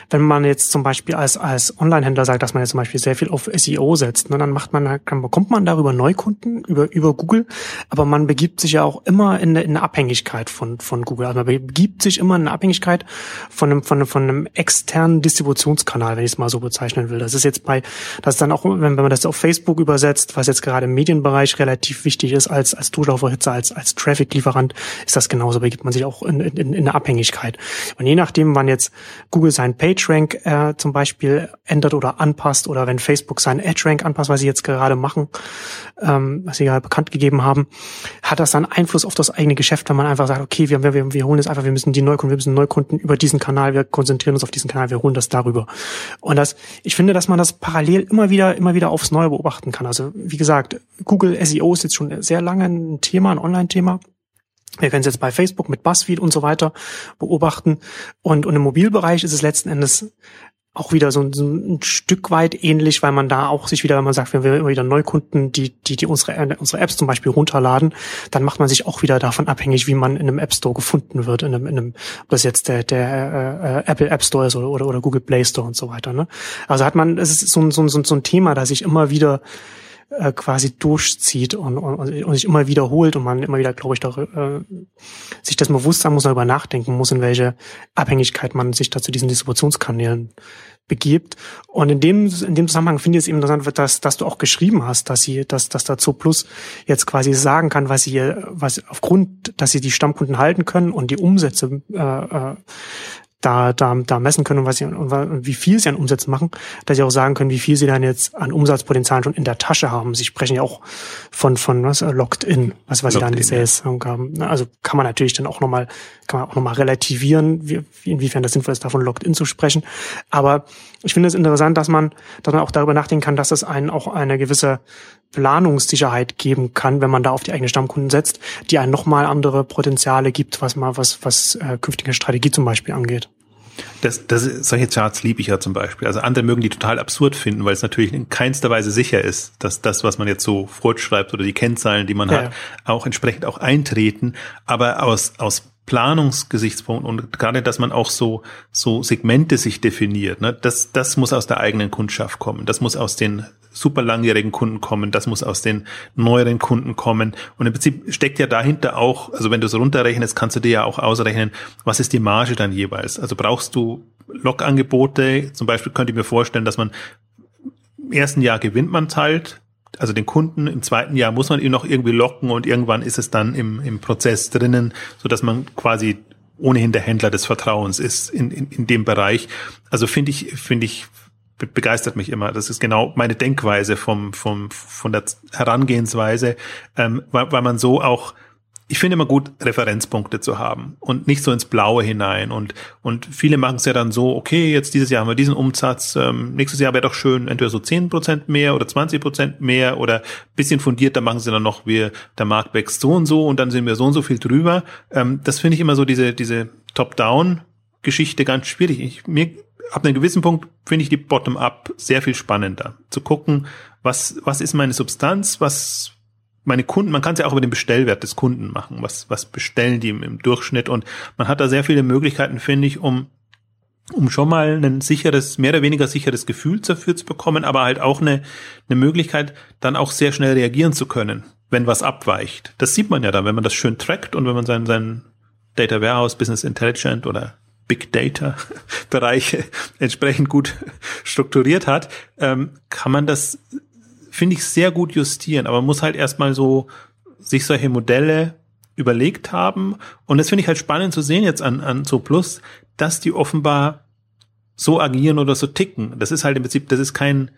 wenn man jetzt zum Beispiel als, als Online-Händler sagt, dass man jetzt zum Beispiel sehr viel auf SEO setzt, ne, dann macht man, dann bekommt man darüber Neukunden über, über Google, aber man begibt sich ja auch immer in eine, in eine Abhängigkeit von, von Google. Also man begibt sich immer in eine Abhängigkeit von einem, von einem, von einem externen Distributionskanal, wenn ich es mal so bezeichnen will. Das ist jetzt bei, das ist dann auch, wenn, wenn man das auf Facebook übersetzt, was jetzt gerade im Medienbereich relativ wichtig ist als, als Durchlauferhitzer, als, als Traffic-Lieferant, ist das genauso, begibt man sich auch in, in, in eine Abhängigkeit. Und je nachdem, wann jetzt Google seinen PageRank äh, zum Beispiel ändert oder anpasst oder wenn Facebook seinen EdgeRank anpasst, was sie jetzt gerade machen, ähm, was sie gerade bekannt gegeben haben, hat das dann Einfluss auf das eigene Geschäft, wenn man einfach sagt, okay, wir, wir, wir holen jetzt einfach, wir müssen die Neukunden, wir müssen Neukunden über diesen Kanal, wir konzentrieren uns auf diesen Kanal, wir holen das darüber. Und das, ich finde, dass man das parallel immer wieder, immer wieder aufs Neue beobachten kann. Also wie gesagt, Google SEO ist jetzt schon sehr lange ein Thema, ein Online-Thema. Wir können es jetzt bei Facebook mit BuzzFeed und so weiter beobachten. Und, und im Mobilbereich ist es letzten Endes auch wieder so, so ein Stück weit ähnlich, weil man da auch sich wieder, wenn man sagt, wenn wir immer wieder Neukunden, die, die, die unsere, unsere Apps zum Beispiel runterladen, dann macht man sich auch wieder davon abhängig, wie man in einem App Store gefunden wird, in einem, in einem ob das jetzt der, der äh, Apple App Store ist oder, oder, oder Google Play Store und so weiter. Ne? Also hat man, es ist so ein, so ein, so ein Thema, das sich immer wieder äh, quasi durchzieht und, und, und sich immer wiederholt und man immer wieder, glaube ich, darüber, äh, sich das bewusst sein muss, darüber nachdenken muss, in welche Abhängigkeit man sich da zu diesen Distributionskanälen begibt. Und in dem, in dem Zusammenhang finde ich es eben interessant, dass, dass du auch geschrieben hast, dass sie, dass, dass dazu Plus jetzt quasi sagen kann, was sie, was aufgrund, dass sie die Stammkunden halten können und die Umsätze äh, äh, da, da, da messen können und, was sie, und wie viel sie an Umsätzen machen, dass sie auch sagen können, wie viel sie dann jetzt an Umsatzpotenzial schon in der Tasche haben. Sie sprechen ja auch von, von was, äh, Locked In, was, was sie da in Sales haben. Also kann man natürlich dann auch nochmal, kann man auch nochmal relativieren, wie, inwiefern das sinnvoll ist, davon Locked In zu sprechen. Aber ich finde es interessant, dass man, dass man auch darüber nachdenken kann, dass es einen auch eine gewisse Planungssicherheit geben kann, wenn man da auf die eigenen Stammkunden setzt, die einen nochmal andere Potenziale gibt, was mal was, was äh, künftige Strategie zum Beispiel angeht. Das, das, solche Charts liebe ich ja zum Beispiel. Also andere mögen die total absurd finden, weil es natürlich in keinster Weise sicher ist, dass das, was man jetzt so fortschreibt oder die Kennzahlen, die man ja, hat, auch entsprechend auch eintreten. Aber aus, aus Planungsgesichtspunkt und gerade, dass man auch so, so Segmente sich definiert, ne, das, das muss aus der eigenen Kundschaft kommen. Das muss aus den super langjährigen Kunden kommen. Das muss aus den neueren Kunden kommen. Und im Prinzip steckt ja dahinter auch, also wenn du es runterrechnest, kannst du dir ja auch ausrechnen, was ist die Marge dann jeweils? Also brauchst du Log-Angebote? Zum Beispiel könnte ich mir vorstellen, dass man im ersten Jahr gewinnt man halt, also den Kunden. Im zweiten Jahr muss man ihn noch irgendwie locken und irgendwann ist es dann im, im Prozess drinnen, so dass man quasi ohnehin der Händler des Vertrauens ist in, in, in dem Bereich. Also finde ich, finde ich, begeistert mich immer. Das ist genau meine Denkweise vom, vom, von der Herangehensweise, ähm, weil, weil man so auch ich finde immer gut, Referenzpunkte zu haben und nicht so ins Blaue hinein. Und, und viele machen es ja dann so, okay, jetzt dieses Jahr haben wir diesen Umsatz, ähm, nächstes Jahr wäre doch schön, entweder so zehn Prozent mehr oder 20 Prozent mehr oder bisschen fundierter machen sie dann noch, wir, der Markt wächst so und so und dann sind wir so und so viel drüber. Ähm, das finde ich immer so diese, diese Top-Down-Geschichte ganz schwierig. Ich, mir, ab einem gewissen Punkt finde ich die Bottom-up sehr viel spannender. Zu gucken, was, was ist meine Substanz, was, meine Kunden, man kann es ja auch über den Bestellwert des Kunden machen. Was, was bestellen die im, im Durchschnitt? Und man hat da sehr viele Möglichkeiten, finde ich, um um schon mal ein sicheres, mehr oder weniger sicheres Gefühl dafür zu bekommen, aber halt auch eine, eine Möglichkeit, dann auch sehr schnell reagieren zu können, wenn was abweicht. Das sieht man ja dann, wenn man das schön trackt und wenn man seinen, seinen Data Warehouse, Business Intelligent oder Big Data Bereiche entsprechend gut strukturiert hat, ähm, kann man das finde ich, sehr gut justieren. Aber man muss halt erstmal so sich solche Modelle überlegt haben. Und das finde ich halt spannend zu sehen jetzt an, an So Plus, dass die offenbar so agieren oder so ticken. Das ist halt im Prinzip, das ist kein,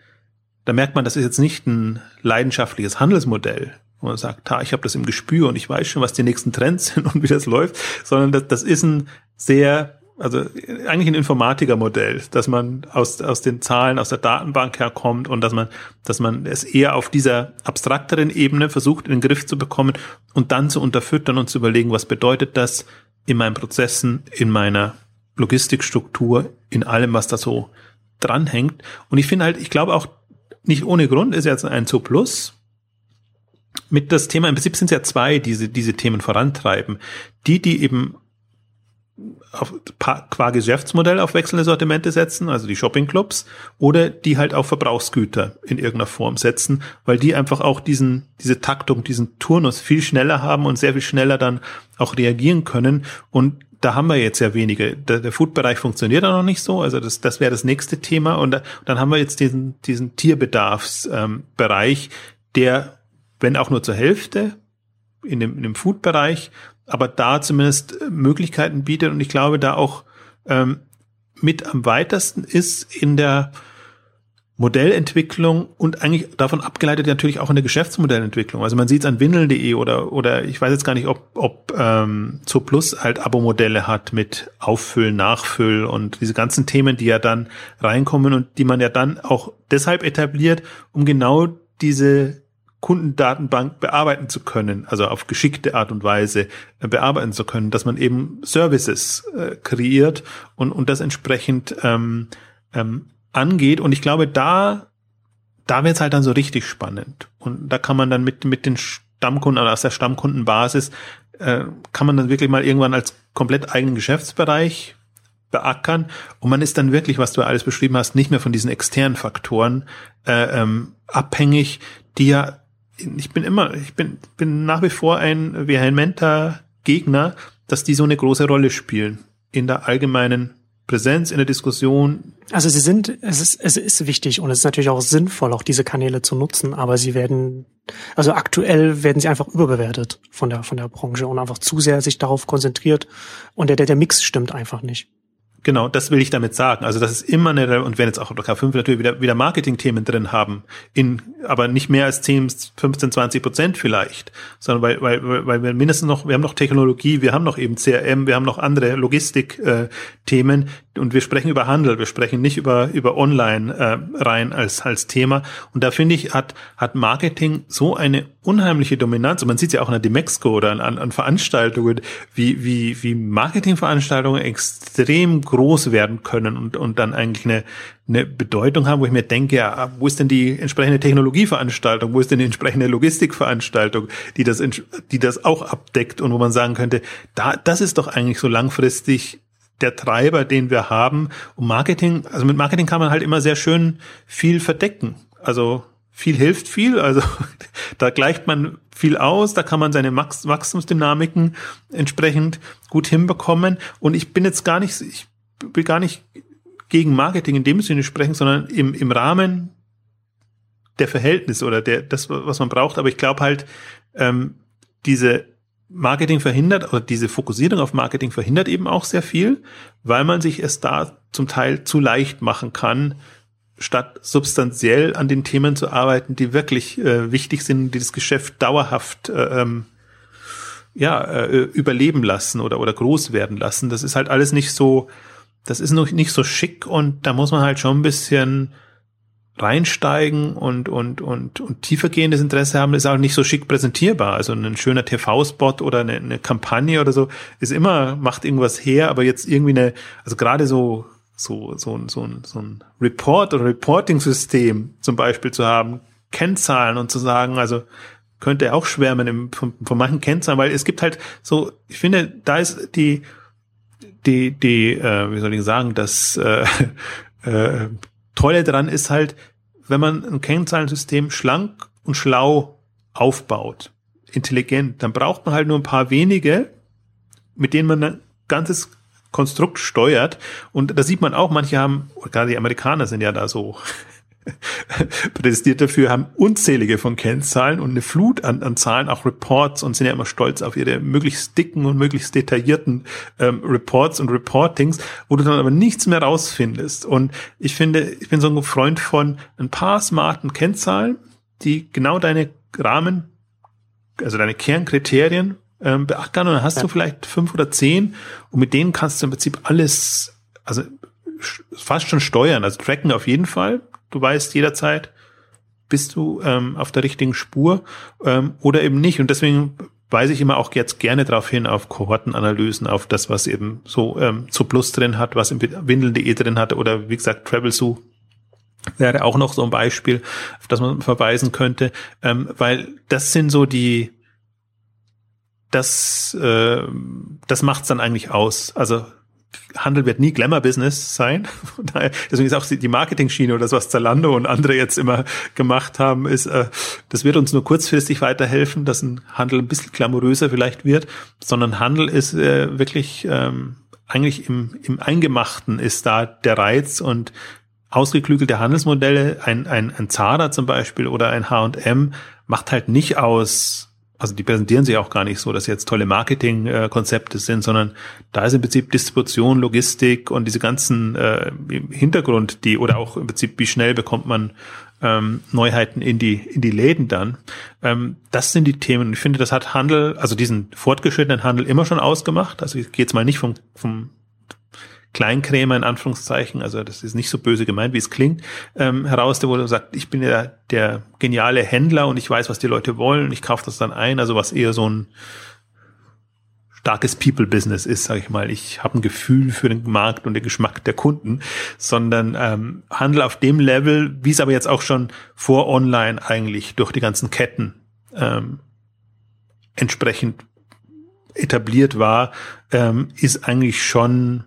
da merkt man, das ist jetzt nicht ein leidenschaftliches Handelsmodell, wo man sagt, ha, ich habe das im Gespür und ich weiß schon, was die nächsten Trends sind und wie das läuft, sondern das, das ist ein sehr also eigentlich ein Informatikermodell, dass man aus, aus den Zahlen, aus der Datenbank herkommt und dass man, dass man es eher auf dieser abstrakteren Ebene versucht, in den Griff zu bekommen und dann zu unterfüttern und zu überlegen, was bedeutet das in meinen Prozessen, in meiner Logistikstruktur, in allem, was da so dranhängt. Und ich finde halt, ich glaube auch nicht ohne Grund ist jetzt ein Zo Plus mit das Thema, im Prinzip sind es ja zwei, diese, diese Themen vorantreiben. Die, die eben auf, qua Geschäftsmodell auf wechselnde Sortimente setzen, also die Shoppingclubs, oder die halt auf Verbrauchsgüter in irgendeiner Form setzen, weil die einfach auch diesen, diese Taktung, diesen Turnus viel schneller haben und sehr viel schneller dann auch reagieren können. Und da haben wir jetzt ja wenige. Der, der Food-Bereich funktioniert auch noch nicht so. Also das, das wäre das nächste Thema. Und da, dann haben wir jetzt diesen, diesen Tierbedarfsbereich, ähm, der, wenn auch nur zur Hälfte, in dem, in dem Food-Bereich aber da zumindest äh, Möglichkeiten bietet und ich glaube, da auch ähm, mit am weitesten ist in der Modellentwicklung und eigentlich davon abgeleitet natürlich auch in der Geschäftsmodellentwicklung. Also man sieht es an windeln.de oder oder ich weiß jetzt gar nicht, ob ob ähm, Zo Plus halt Abo-Modelle hat mit Auffüll, Nachfüll und diese ganzen Themen, die ja dann reinkommen und die man ja dann auch deshalb etabliert, um genau diese Kundendatenbank bearbeiten zu können, also auf geschickte Art und Weise äh, bearbeiten zu können, dass man eben Services äh, kreiert und, und das entsprechend ähm, ähm, angeht. Und ich glaube, da, da wird es halt dann so richtig spannend. Und da kann man dann mit, mit den Stammkunden, also aus der Stammkundenbasis, äh, kann man dann wirklich mal irgendwann als komplett eigenen Geschäftsbereich beackern und man ist dann wirklich, was du alles beschrieben hast, nicht mehr von diesen externen Faktoren äh, ähm, abhängig, die ja ich bin immer, ich bin, bin nach wie vor ein vehementer Gegner, dass die so eine große Rolle spielen in der allgemeinen Präsenz in der Diskussion. Also sie sind, es ist, es ist wichtig und es ist natürlich auch sinnvoll, auch diese Kanäle zu nutzen, aber sie werden, also aktuell werden sie einfach überbewertet von der, von der Branche und einfach zu sehr sich darauf konzentriert und der, der, der Mix stimmt einfach nicht. Genau, das will ich damit sagen. Also das ist immer eine, und wenn jetzt auch K5 natürlich wieder, wieder Marketing-Themen drin haben, in, aber nicht mehr als 10, 15, 20 Prozent vielleicht, sondern weil, weil, weil wir mindestens noch, wir haben noch Technologie, wir haben noch eben CRM, wir haben noch andere Logistik-Themen, und wir sprechen über Handel, wir sprechen nicht über über Online äh, rein als als Thema. Und da finde ich hat hat Marketing so eine unheimliche Dominanz. Und man sieht ja auch an der Demexco oder an, an Veranstaltungen, wie wie wie Marketingveranstaltungen extrem groß werden können und und dann eigentlich eine eine Bedeutung haben, wo ich mir denke, ja, wo ist denn die entsprechende Technologieveranstaltung, wo ist denn die entsprechende Logistikveranstaltung, die das, die das auch abdeckt und wo man sagen könnte, da, das ist doch eigentlich so langfristig der Treiber, den wir haben. Und Marketing, also mit Marketing kann man halt immer sehr schön viel verdecken. Also viel hilft viel, also da gleicht man viel aus, da kann man seine Max Wachstumsdynamiken entsprechend gut hinbekommen. Und ich bin jetzt gar nicht, ich will gar nicht gegen Marketing in dem Sinne sprechen, sondern im, im Rahmen der Verhältnisse oder der, das, was man braucht. Aber ich glaube halt, ähm, diese Marketing verhindert oder diese Fokussierung auf Marketing verhindert eben auch sehr viel, weil man sich es da zum Teil zu leicht machen kann, statt substanziell an den Themen zu arbeiten, die wirklich äh, wichtig sind, die das Geschäft dauerhaft äh, ähm, ja, äh, überleben lassen oder, oder groß werden lassen. Das ist halt alles nicht so das ist noch nicht so schick und da muss man halt schon ein bisschen reinsteigen und, und, und, und tiefergehendes Interesse haben, ist auch nicht so schick präsentierbar. Also ein schöner TV-Spot oder eine, eine Kampagne oder so ist immer, macht irgendwas her, aber jetzt irgendwie eine, also gerade so, so, so, so, ein, so ein Report oder Reporting-System zum Beispiel zu haben, Kennzahlen und zu sagen, also könnte auch schwärmen im, von, von manchen Kennzahlen, weil es gibt halt so, ich finde, da ist die, die, die, äh, wie soll ich sagen, das äh, äh, Tolle dran ist halt, wenn man ein Kennzahlensystem schlank und schlau aufbaut, intelligent, dann braucht man halt nur ein paar wenige, mit denen man ein ganzes Konstrukt steuert. Und da sieht man auch, manche haben, gerade die Amerikaner sind ja da so prädestiniert dafür, haben unzählige von Kennzahlen und eine Flut an, an Zahlen, auch Reports und sind ja immer stolz auf ihre möglichst dicken und möglichst detaillierten ähm, Reports und Reportings, wo du dann aber nichts mehr rausfindest. Und ich finde, ich bin so ein Freund von ein paar smarten Kennzahlen, die genau deine Rahmen, also deine Kernkriterien ähm, beackern und dann hast ja. du vielleicht fünf oder zehn und mit denen kannst du im Prinzip alles, also fast schon steuern, also tracken auf jeden Fall, du weißt jederzeit, bist du ähm, auf der richtigen Spur ähm, oder eben nicht. Und deswegen weise ich immer auch jetzt gerne darauf hin, auf Kohortenanalysen, auf das, was eben so ähm, zu Plus drin hat, was im Windeln.de drin hat oder wie gesagt TravelZoo wäre auch noch so ein Beispiel, auf das man verweisen könnte, ähm, weil das sind so die, das, äh, das macht's dann eigentlich aus. Also Handel wird nie Glamour-Business sein. Deswegen ist auch die Marketing-Schiene oder das, was Zalando und andere jetzt immer gemacht haben, ist, äh, das wird uns nur kurzfristig weiterhelfen, dass ein Handel ein bisschen glamouröser vielleicht wird, sondern Handel ist äh, wirklich ähm, eigentlich im, im Eingemachten ist da der Reiz und ausgeklügelte Handelsmodelle, ein, ein, ein Zara zum Beispiel oder ein H&M macht halt nicht aus also die präsentieren sich auch gar nicht so, dass jetzt tolle Marketingkonzepte sind, sondern da ist im Prinzip Distribution, Logistik und diese ganzen äh, Hintergrund, die oder auch im Prinzip, wie schnell bekommt man ähm, Neuheiten in die in die Läden dann. Ähm, das sind die Themen. Ich finde, das hat Handel, also diesen fortgeschrittenen Handel immer schon ausgemacht. Also ich gehe jetzt mal nicht vom, vom Kleinkrämer in Anführungszeichen, also das ist nicht so böse gemeint, wie es klingt, ähm, heraus, der wo sagt, ich bin ja der geniale Händler und ich weiß, was die Leute wollen, ich kaufe das dann ein, also was eher so ein starkes People-Business ist, sage ich mal. Ich habe ein Gefühl für den Markt und den Geschmack der Kunden, sondern ähm, handel auf dem Level, wie es aber jetzt auch schon vor Online eigentlich durch die ganzen Ketten ähm, entsprechend etabliert war, ähm, ist eigentlich schon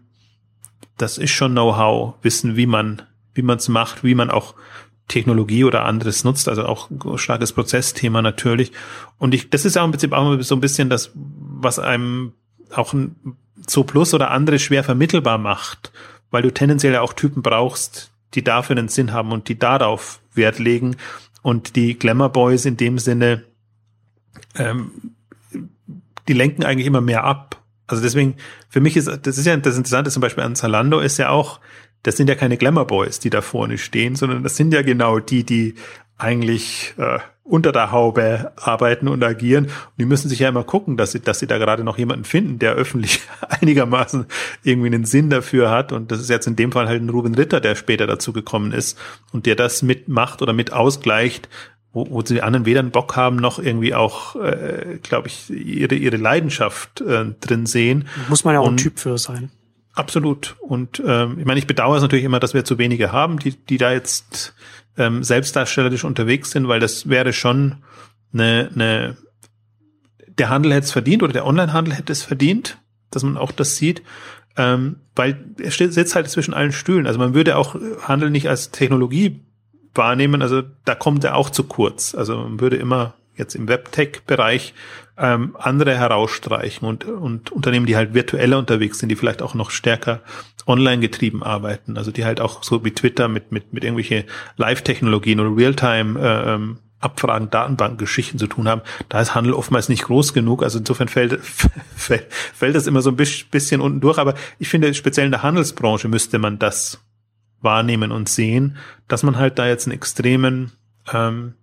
das ist schon Know-how, wissen, wie man, wie man es macht, wie man auch Technologie oder anderes nutzt, also auch starkes Prozessthema natürlich. Und ich, das ist ja im Prinzip auch so ein bisschen das, was einem auch ein so Plus oder andere schwer vermittelbar macht, weil du tendenziell ja auch Typen brauchst, die dafür einen Sinn haben und die darauf Wert legen. Und die Glamour Boys in dem Sinne, ähm, die lenken eigentlich immer mehr ab also deswegen, für mich ist, das ist ja das Interessante zum Beispiel an Zalando ist ja auch, das sind ja keine Glamour Boys, die da vorne stehen, sondern das sind ja genau die, die eigentlich äh, unter der Haube arbeiten und agieren. Und die müssen sich ja immer gucken, dass sie, dass sie da gerade noch jemanden finden, der öffentlich einigermaßen irgendwie einen Sinn dafür hat. Und das ist jetzt in dem Fall halt ein Ruben Ritter, der später dazu gekommen ist und der das mitmacht oder mit ausgleicht, wo, wo die anderen weder einen Bock haben, noch irgendwie auch, äh, glaube ich, ihre, ihre Leidenschaft äh, drin sehen. Muss man ja auch und, ein Typ für sein. Absolut. Und ähm, ich meine, ich bedauere es natürlich immer, dass wir zu wenige haben, die, die da jetzt ähm, selbstdarstellerisch unterwegs sind, weil das wäre schon eine, eine der Handel hätte es verdient oder der Onlinehandel hätte es verdient, dass man auch das sieht, ähm, weil er sitzt halt zwischen allen Stühlen. Also man würde auch Handel nicht als Technologie wahrnehmen, also da kommt er auch zu kurz. Also man würde immer jetzt im Webtech-Bereich ähm, andere herausstreichen und, und Unternehmen, die halt virtueller unterwegs sind, die vielleicht auch noch stärker online getrieben arbeiten, also die halt auch so wie Twitter mit, mit, mit irgendwelche Live-Technologien oder Realtime äh, ähm, Abfragen, Datenbankgeschichten zu tun haben, da ist Handel oftmals nicht groß genug. Also insofern fällt, fällt, fällt das immer so ein bisschen unten durch. Aber ich finde, speziell in der Handelsbranche müsste man das wahrnehmen und sehen, dass man halt da jetzt einen extremen ähm,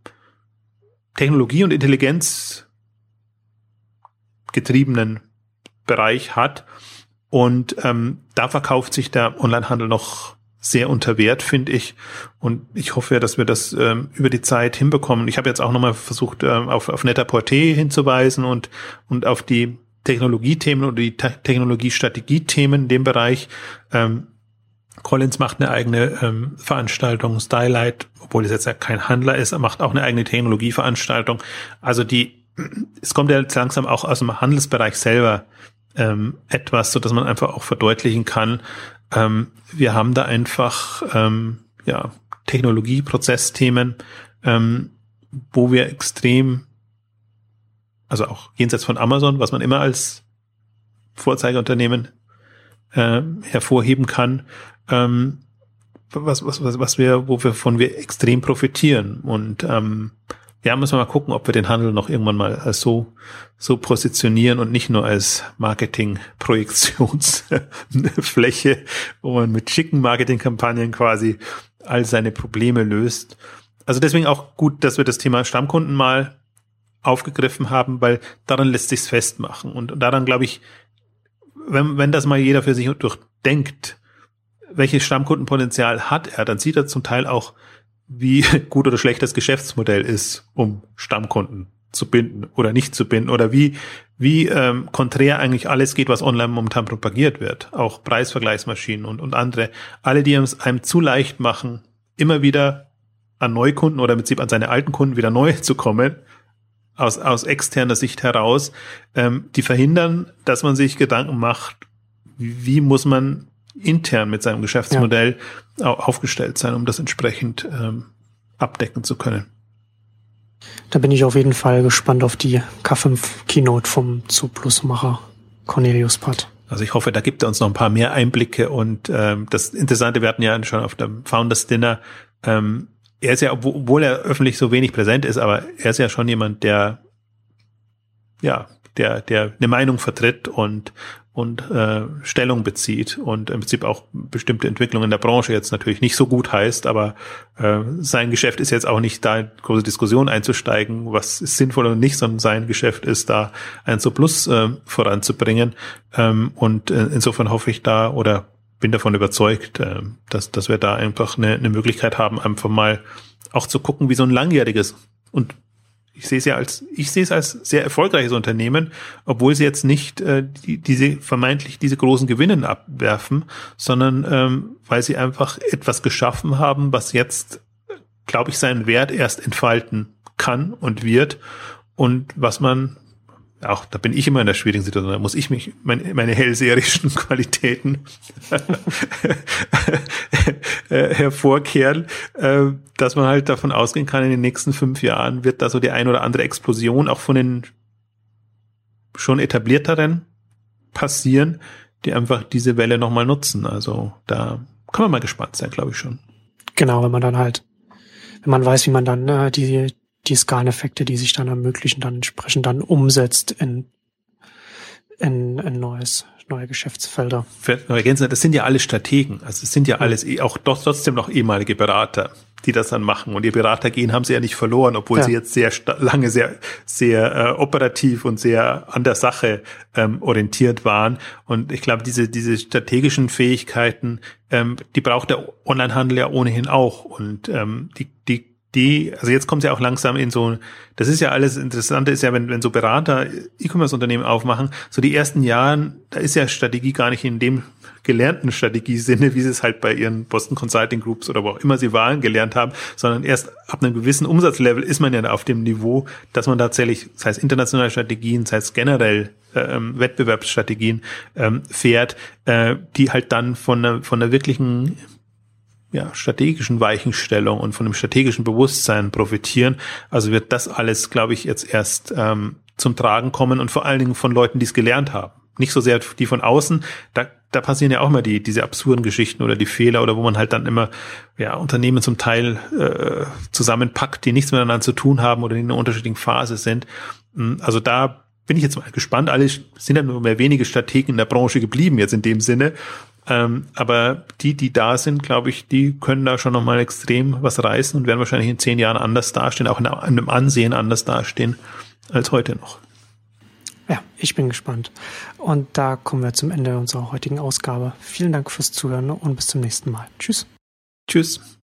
Technologie- und Intelligenz getriebenen Bereich hat. Und ähm, da verkauft sich der Onlinehandel noch sehr unter Wert, finde ich. Und ich hoffe, dass wir das ähm, über die Zeit hinbekommen. Ich habe jetzt auch nochmal versucht, ähm, auf, auf Net-a-Porter hinzuweisen und, und auf die Technologiethemen oder die Te Technologiestrategiethemen in dem Bereich. Ähm, Collins macht eine eigene ähm, Veranstaltung, Stylight, obwohl es jetzt ja kein Handler ist, er macht auch eine eigene Technologieveranstaltung. Also die es kommt ja jetzt langsam auch aus dem Handelsbereich selber ähm, etwas, so dass man einfach auch verdeutlichen kann, ähm, wir haben da einfach ähm, ja Technologie, Prozessthemen, ähm, wo wir extrem, also auch jenseits von Amazon, was man immer als Vorzeigeunternehmen äh, hervorheben kann, ähm, was, was, was, was wir, wovon wir extrem profitieren. Und ähm, ja, müssen wir mal gucken, ob wir den Handel noch irgendwann mal so, so positionieren und nicht nur als Marketing-Projektionsfläche, wo man mit schicken Marketingkampagnen quasi all seine Probleme löst. Also deswegen auch gut, dass wir das Thema Stammkunden mal aufgegriffen haben, weil daran lässt sich's festmachen. Und daran glaube ich, wenn, wenn das mal jeder für sich durchdenkt, welches Stammkundenpotenzial hat er, dann sieht er zum Teil auch, wie gut oder schlecht das Geschäftsmodell ist, um Stammkunden zu binden oder nicht zu binden oder wie wie ähm, konträr eigentlich alles geht, was online momentan propagiert wird, auch Preisvergleichsmaschinen und und andere, alle, die es einem zu leicht machen, immer wieder an Neukunden oder im Prinzip an seine alten Kunden wieder neu zu kommen, aus aus externer Sicht heraus, ähm, die verhindern, dass man sich Gedanken macht, wie, wie muss man intern mit seinem Geschäftsmodell ja. aufgestellt sein, um das entsprechend ähm, abdecken zu können. Da bin ich auf jeden Fall gespannt auf die K5 Keynote vom Zuplusmacher Cornelius Patt. Also ich hoffe, da gibt er uns noch ein paar mehr Einblicke und ähm, das Interessante, wir hatten ja schon auf dem Founders Dinner, ähm, er ist ja, obwohl er öffentlich so wenig präsent ist, aber er ist ja schon jemand, der ja, der, der eine Meinung vertritt und und äh, Stellung bezieht und im Prinzip auch bestimmte Entwicklungen in der Branche jetzt natürlich nicht so gut heißt, aber äh, sein Geschäft ist jetzt auch nicht da in große Diskussion einzusteigen, was ist sinnvoll und nicht, sondern sein Geschäft ist da ein so Plus äh, voranzubringen. Ähm, und äh, insofern hoffe ich da oder bin davon überzeugt, äh, dass, dass wir da einfach eine, eine Möglichkeit haben, einfach mal auch zu gucken, wie so ein langjähriges und ich sehe es ja als, ich sehe es als sehr erfolgreiches Unternehmen, obwohl sie jetzt nicht äh, die, diese vermeintlich diese großen Gewinne abwerfen, sondern ähm, weil sie einfach etwas geschaffen haben, was jetzt, glaube ich, seinen Wert erst entfalten kann und wird und was man auch da bin ich immer in der schwierigen Situation, da muss ich mich meine, meine hellseherischen Qualitäten äh, hervorkehren, äh, dass man halt davon ausgehen kann, in den nächsten fünf Jahren wird da so die ein oder andere Explosion auch von den schon etablierteren passieren, die einfach diese Welle nochmal nutzen. Also da kann man mal gespannt sein, glaube ich schon. Genau, wenn man dann halt, wenn man weiß, wie man dann äh, die die Skaleneffekte, die sich dann ermöglichen, dann entsprechend dann umsetzt in, in, in neues, neue Geschäftsfelder. Das sind ja alle Strategen, also es sind ja alles eh auch doch trotzdem noch ehemalige Berater, die das dann machen. Und ihr Beratergehen haben sie ja nicht verloren, obwohl ja. sie jetzt sehr lange sehr, sehr äh, operativ und sehr an der Sache ähm, orientiert waren. Und ich glaube, diese, diese strategischen Fähigkeiten, ähm, die braucht der Onlinehandel ja ohnehin auch. Und ähm, die, die die, also jetzt kommt es ja auch langsam in so, das ist ja alles Interessante, ist ja, wenn, wenn so Berater E-Commerce-Unternehmen aufmachen, so die ersten Jahren, da ist ja Strategie gar nicht in dem gelernten Strategiesinne, wie sie es halt bei ihren Boston Consulting Groups oder wo auch immer sie waren, gelernt haben, sondern erst ab einem gewissen Umsatzlevel ist man ja auf dem Niveau, dass man tatsächlich, sei es internationale Strategien, sei es generell ähm, Wettbewerbsstrategien ähm, fährt, äh, die halt dann von einer, von einer wirklichen ja, strategischen Weichenstellung und von dem strategischen Bewusstsein profitieren. Also wird das alles, glaube ich, jetzt erst ähm, zum Tragen kommen und vor allen Dingen von Leuten, die es gelernt haben. Nicht so sehr die von außen. Da, da passieren ja auch immer die, diese absurden Geschichten oder die Fehler oder wo man halt dann immer ja, Unternehmen zum Teil äh, zusammenpackt, die nichts miteinander zu tun haben oder in einer unterschiedlichen Phase sind. Hm, also da bin ich jetzt mal gespannt. Alle sind ja nur mehr wenige Strategen in der Branche geblieben jetzt in dem Sinne. Ähm, aber die, die da sind, glaube ich, die können da schon nochmal extrem was reißen und werden wahrscheinlich in zehn Jahren anders dastehen, auch in einem Ansehen anders dastehen als heute noch. Ja, ich bin gespannt. Und da kommen wir zum Ende unserer heutigen Ausgabe. Vielen Dank fürs Zuhören und bis zum nächsten Mal. Tschüss. Tschüss.